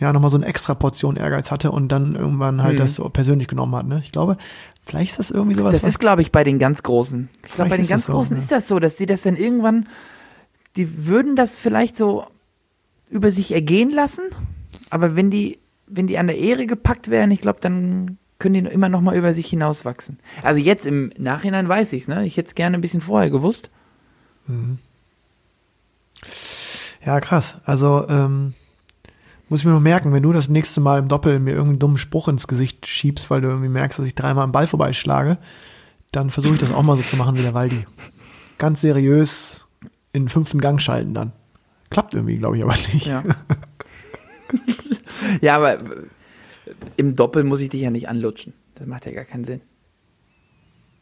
ja nochmal so eine extra Portion Ehrgeiz hatte und dann irgendwann halt Mhm. das so persönlich genommen hat. Ne? Ich glaube, vielleicht ist das irgendwie sowas. Das ist, glaube ich, bei den ganz Großen. Ich glaube, bei den ganz das so, Großen ja. ist das so, dass sie das dann irgendwann, die würden das vielleicht so über sich ergehen lassen, aber wenn die, wenn die an der Ehre gepackt werden, ich glaube, dann können die immer noch mal über sich hinauswachsen. Also jetzt im Nachhinein weiß ich es, ne? Ich hätte es gerne ein bisschen vorher gewusst. Ja, krass. Also, ähm, muss ich mir mal merken, wenn du das nächste Mal im Doppel mir irgendeinen dummen Spruch ins Gesicht schiebst, weil du irgendwie merkst, dass ich dreimal am Ball vorbeischlage, dann versuche ich das auch mal so zu machen wie der Waldi. Ganz seriös in den fünften Gang schalten dann. Klappt irgendwie, glaube ich, aber nicht. Ja. [LAUGHS] ja, aber im Doppel muss ich dich ja nicht anlutschen. Das macht ja gar keinen Sinn.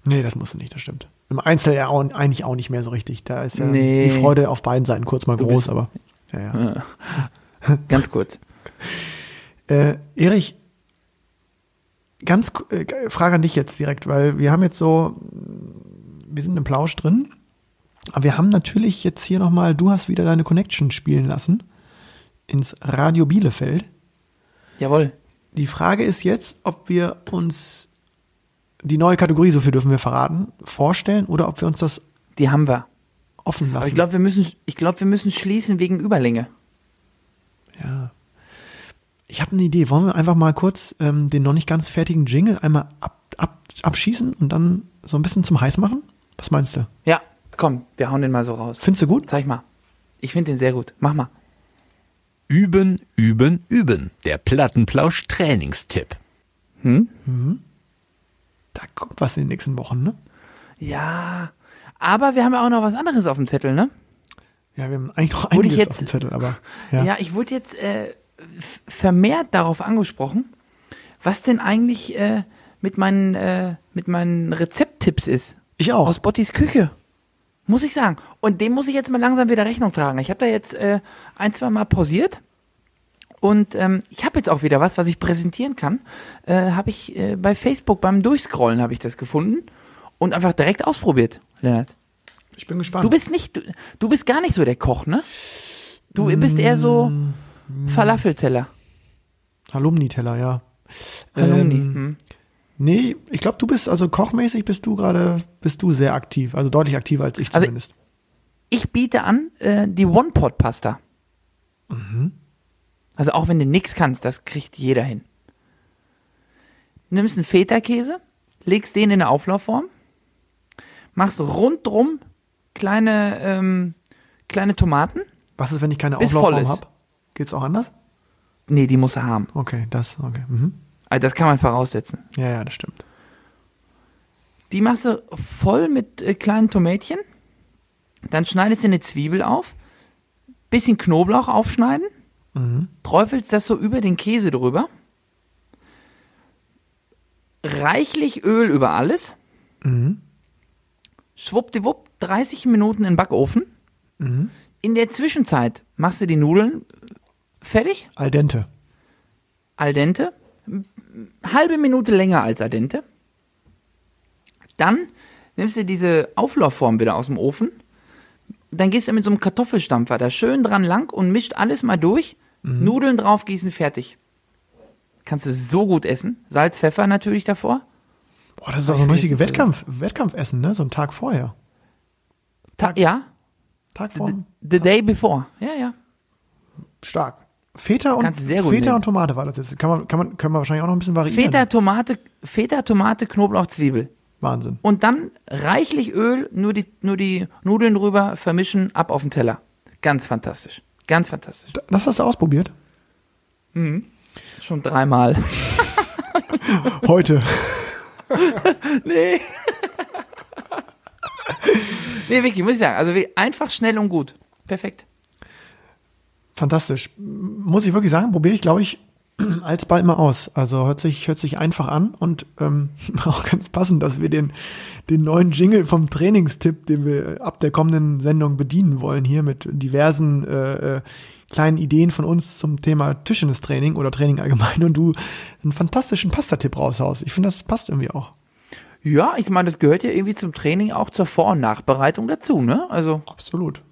Nee, das musst du nicht, das stimmt. Im Einzel ja auch, eigentlich auch nicht mehr so richtig. Da ist ja Nee. die Freude auf beiden Seiten kurz mal Du groß, aber ja, ja. [LAUGHS] Ganz kurz. Äh, Erich, ganz äh, Frage an dich jetzt direkt, weil wir haben jetzt so, wir sind im Plausch drin, aber wir haben natürlich jetzt hier nochmal, du hast wieder deine Connection spielen lassen ins Radio Bielefeld. Jawohl. Die Frage ist jetzt, ob wir uns die neue Kategorie, so viel dürfen wir verraten, vorstellen oder ob wir uns das Die haben wir. offen lassen. Aber ich glaube, wir müssen, ich glaube, wir müssen schließen wegen Überlänge. Ja. Ich habe eine Idee. Wollen wir einfach mal kurz ähm, den noch nicht ganz fertigen Jingle einmal ab, ab, abschießen und dann so ein bisschen zum Heiß machen? Was meinst du? Ja, komm, wir hauen den mal so raus. Findest du gut? Zeig mal. Ich finde den sehr gut. Mach mal. Üben, üben, üben. Der Plattenplausch Trainingstipp. Da kommt was in den nächsten Wochen, ne? Ja, aber wir haben ja auch noch was anderes auf dem Zettel, ne? Ja, wir haben eigentlich noch einiges jetzt- auf dem Zettel, aber [LAUGHS] Ja, ja. ich wurde jetzt äh, vermehrt darauf angesprochen, was denn eigentlich äh, mit, meinen, äh, mit meinen Rezepttipps ist. Ich auch. Aus Bottis Küche. Muss ich sagen. Und dem muss ich jetzt mal langsam wieder Rechnung tragen. Ich habe da jetzt äh, ein, zwei Mal pausiert. Und ähm, ich habe jetzt auch wieder was, was ich präsentieren kann. Äh, habe ich äh, bei Facebook beim Durchscrollen habe ich das gefunden und einfach direkt ausprobiert, Lennart. Ich bin gespannt. Du bist nicht, du, du bist gar nicht so der Koch, ne? Du bist eher so Mm. Falafelteller. Alumni-Teller, ja. Halloumi. Ähm, hm. nee, ich glaube, du bist, also kochmäßig bist du gerade, bist du sehr aktiv. Also deutlich aktiver als ich Also- zumindest. Ich biete an äh, die One-Pot-Pasta. Mhm. Also auch wenn du nix kannst, das kriegt jeder hin. Nimmst einen Feta-Käse, legst den in eine Auflaufform, machst rundrum kleine, ähm, kleine Tomaten. Was ist, wenn ich keine bis Auflaufform habe? Geht's auch anders? Nee, die muss er haben. Okay, das, okay. Mhm. Also das kann man voraussetzen. Ja, ja, das stimmt. Die machst du voll mit äh, kleinen Tomätchen. Dann schneidest du eine Zwiebel auf, bisschen Knoblauch aufschneiden, Mhm. träufelst das so über den Käse drüber. Reichlich Öl über alles. Mhm. Schwuppdiwupp, 30 Minuten in den Backofen. Mhm. In der Zwischenzeit machst du die Nudeln fertig, Al dente. al dente. Halbe Minute länger als al dente. Dann nimmst du diese Auflaufform wieder aus dem Ofen. Dann gehst du mit so einem Kartoffelstampfer da schön dran lang und mischt alles mal durch. Nudeln draufgießen, fertig. Kannst du so gut essen. Salz, Pfeffer natürlich davor. Boah, das ist auch so ein richtiges Wettkampf, Wettkampfessen, ne? So ein Tag vorher. Ta ja, Tag vor. the day before. Ja, ja. Stark. Feta und Feta nehmen. und Tomate war das jetzt. Kann man, kann man, können wir wahrscheinlich auch noch ein bisschen variieren. Feta, Tomate, Feta, Tomate, Knoblauch, Zwiebel. Wahnsinn. Und dann reichlich Öl, nur die, nur die Nudeln drüber, vermischen, ab auf den Teller. Ganz fantastisch. Ganz fantastisch. Das hast du ausprobiert? Schon dreimal. [LAUGHS] Heute. [LAUGHS] [LAUGHS] nee. nee, wirklich, muss ich sagen. Also einfach, schnell und gut. Perfekt. Fantastisch. Muss ich wirklich sagen, probiere ich, glaube ich, [CLEARS THROAT] alsbald mal aus. Also hört sich, hört sich einfach an und ähm, [LAUGHS] auch ganz passend, dass wir den, den neuen Jingle vom Trainingstipp, den wir ab der kommenden Sendung bedienen wollen, hier mit diversen äh, äh, kleinen Ideen von uns zum Thema Tischtennistraining oder Training allgemein und du einen fantastischen Pasta-Tipp raushaust. Ich finde, das passt irgendwie auch. Ja, ich meine, das gehört ja irgendwie zum Training auch zur Vor- und Nachbereitung dazu, ne? Also, Absolut.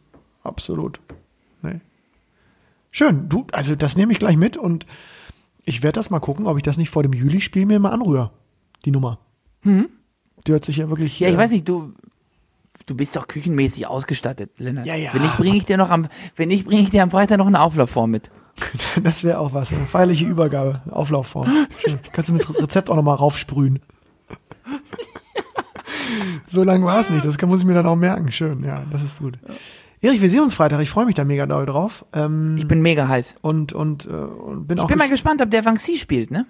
Absolut. Nee. Schön. Du, also das nehme ich gleich mit und ich werde das mal gucken, ob ich das nicht vor dem Juli-Spiel mir mal anrühre. Die Nummer. Die hört sich ja wirklich. ja, ich äh, weiß nicht, du, du bist doch küchenmäßig ausgestattet, Lennart. Ja, ja. Wenn nicht, bringe ich dir noch am, wenn nicht, bringe ich dir am Freitag noch eine Auflaufform mit. [LAUGHS] Das wäre auch was. Eine feierliche Übergabe. Auflaufform. Schön. Kannst du mir das Rezept auch nochmal raufsprühen. [LAUGHS] so lang war es nicht. Das kann, muss ich mir dann auch merken. Schön. Ja, das ist gut. Erich, wir sehen uns Freitag. Ich freue mich da mega doll drauf. Ähm, Ich bin mega heiß. und, und, äh, und bin auch Ich bin mal ges- gespannt, ob der Vanxi spielt, ne?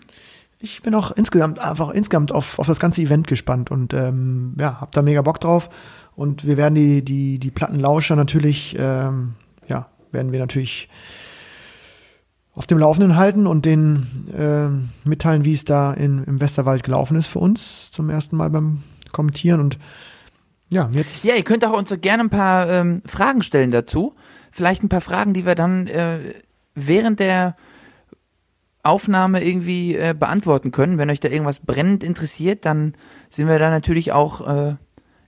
Ich bin auch insgesamt einfach insgesamt auf, auf das ganze Event gespannt und ähm, ja, hab da mega Bock drauf. Und wir werden die, die, die Plattenlauscher natürlich, ähm, ja, werden wir natürlich auf dem Laufenden halten und denen ähm, mitteilen, wie es da in, im Westerwald gelaufen ist für uns zum ersten Mal beim Kommentieren. Und ja, jetzt Ja, ihr könnt auch uns gerne ein paar ähm, Fragen stellen dazu. Vielleicht ein paar Fragen, die wir dann äh, während der Aufnahme irgendwie äh, beantworten können. Wenn euch da irgendwas brennend interessiert, dann sind wir da natürlich auch äh,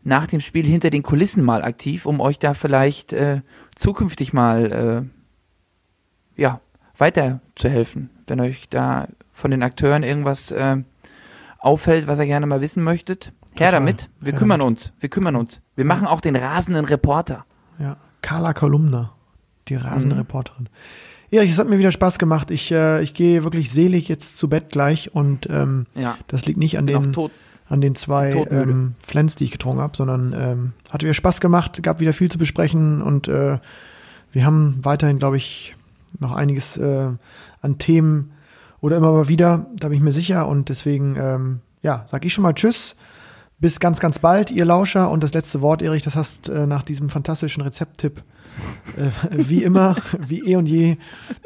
nach dem Spiel hinter den Kulissen mal aktiv, um euch da vielleicht äh, zukünftig mal äh, ja, weiterzuhelfen. Wenn euch da von den Akteuren irgendwas äh, auffällt, was ihr gerne mal wissen möchtet, her Total. damit. Wir Her kümmern uns. Wir kümmern uns. Wir machen auch den rasenden Reporter. Ja, Carla Kolumna, die rasende Mhm. Reporterin. Erich, es hat mir wieder Spaß gemacht. Ich, äh, ich gehe wirklich selig jetzt zu Bett gleich und ähm, Ja. das liegt nicht an den. An den zwei ähm, Flens, die ich getrunken habe, sondern ähm, hat wieder Spaß gemacht, gab wieder viel zu besprechen und äh, wir haben weiterhin, glaube ich, noch einiges äh, an Themen oder immer mal wieder, da bin ich mir sicher und deswegen, ähm, ja, sag ich schon mal Tschüss. Bis ganz, ganz bald, ihr Lauscher. Und das letzte Wort, Erich, das hast äh, nach diesem fantastischen Rezepttipp, äh, [LAUGHS] wie immer, wie eh und je,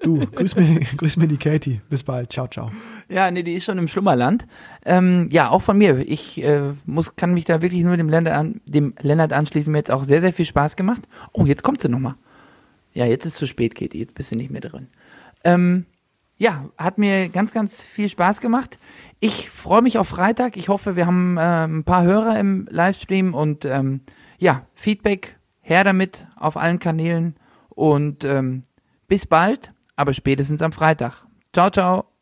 du, grüß mir, [LAUGHS] grüß mir die Katie. Bis bald. Ciao, ciao. Ja, nee, die ist schon im Schlummerland. Ähm, ja, auch von mir. Ich äh, muss, kann mich da wirklich nur dem Lennart, an, dem Lennart anschließen. Mir hat auch sehr, sehr viel Spaß gemacht. Oh, jetzt kommt sie nochmal. Ja, jetzt ist zu spät, Katie. Jetzt bist du nicht mehr drin. Ähm, ja, hat mir ganz, ganz viel Spaß gemacht. Ich freue mich auf Freitag. Ich hoffe, wir haben äh, ein paar Hörer im Livestream und ähm, ja, Feedback her damit auf allen Kanälen und ähm, bis bald, aber spätestens am Freitag. Ciao, ciao.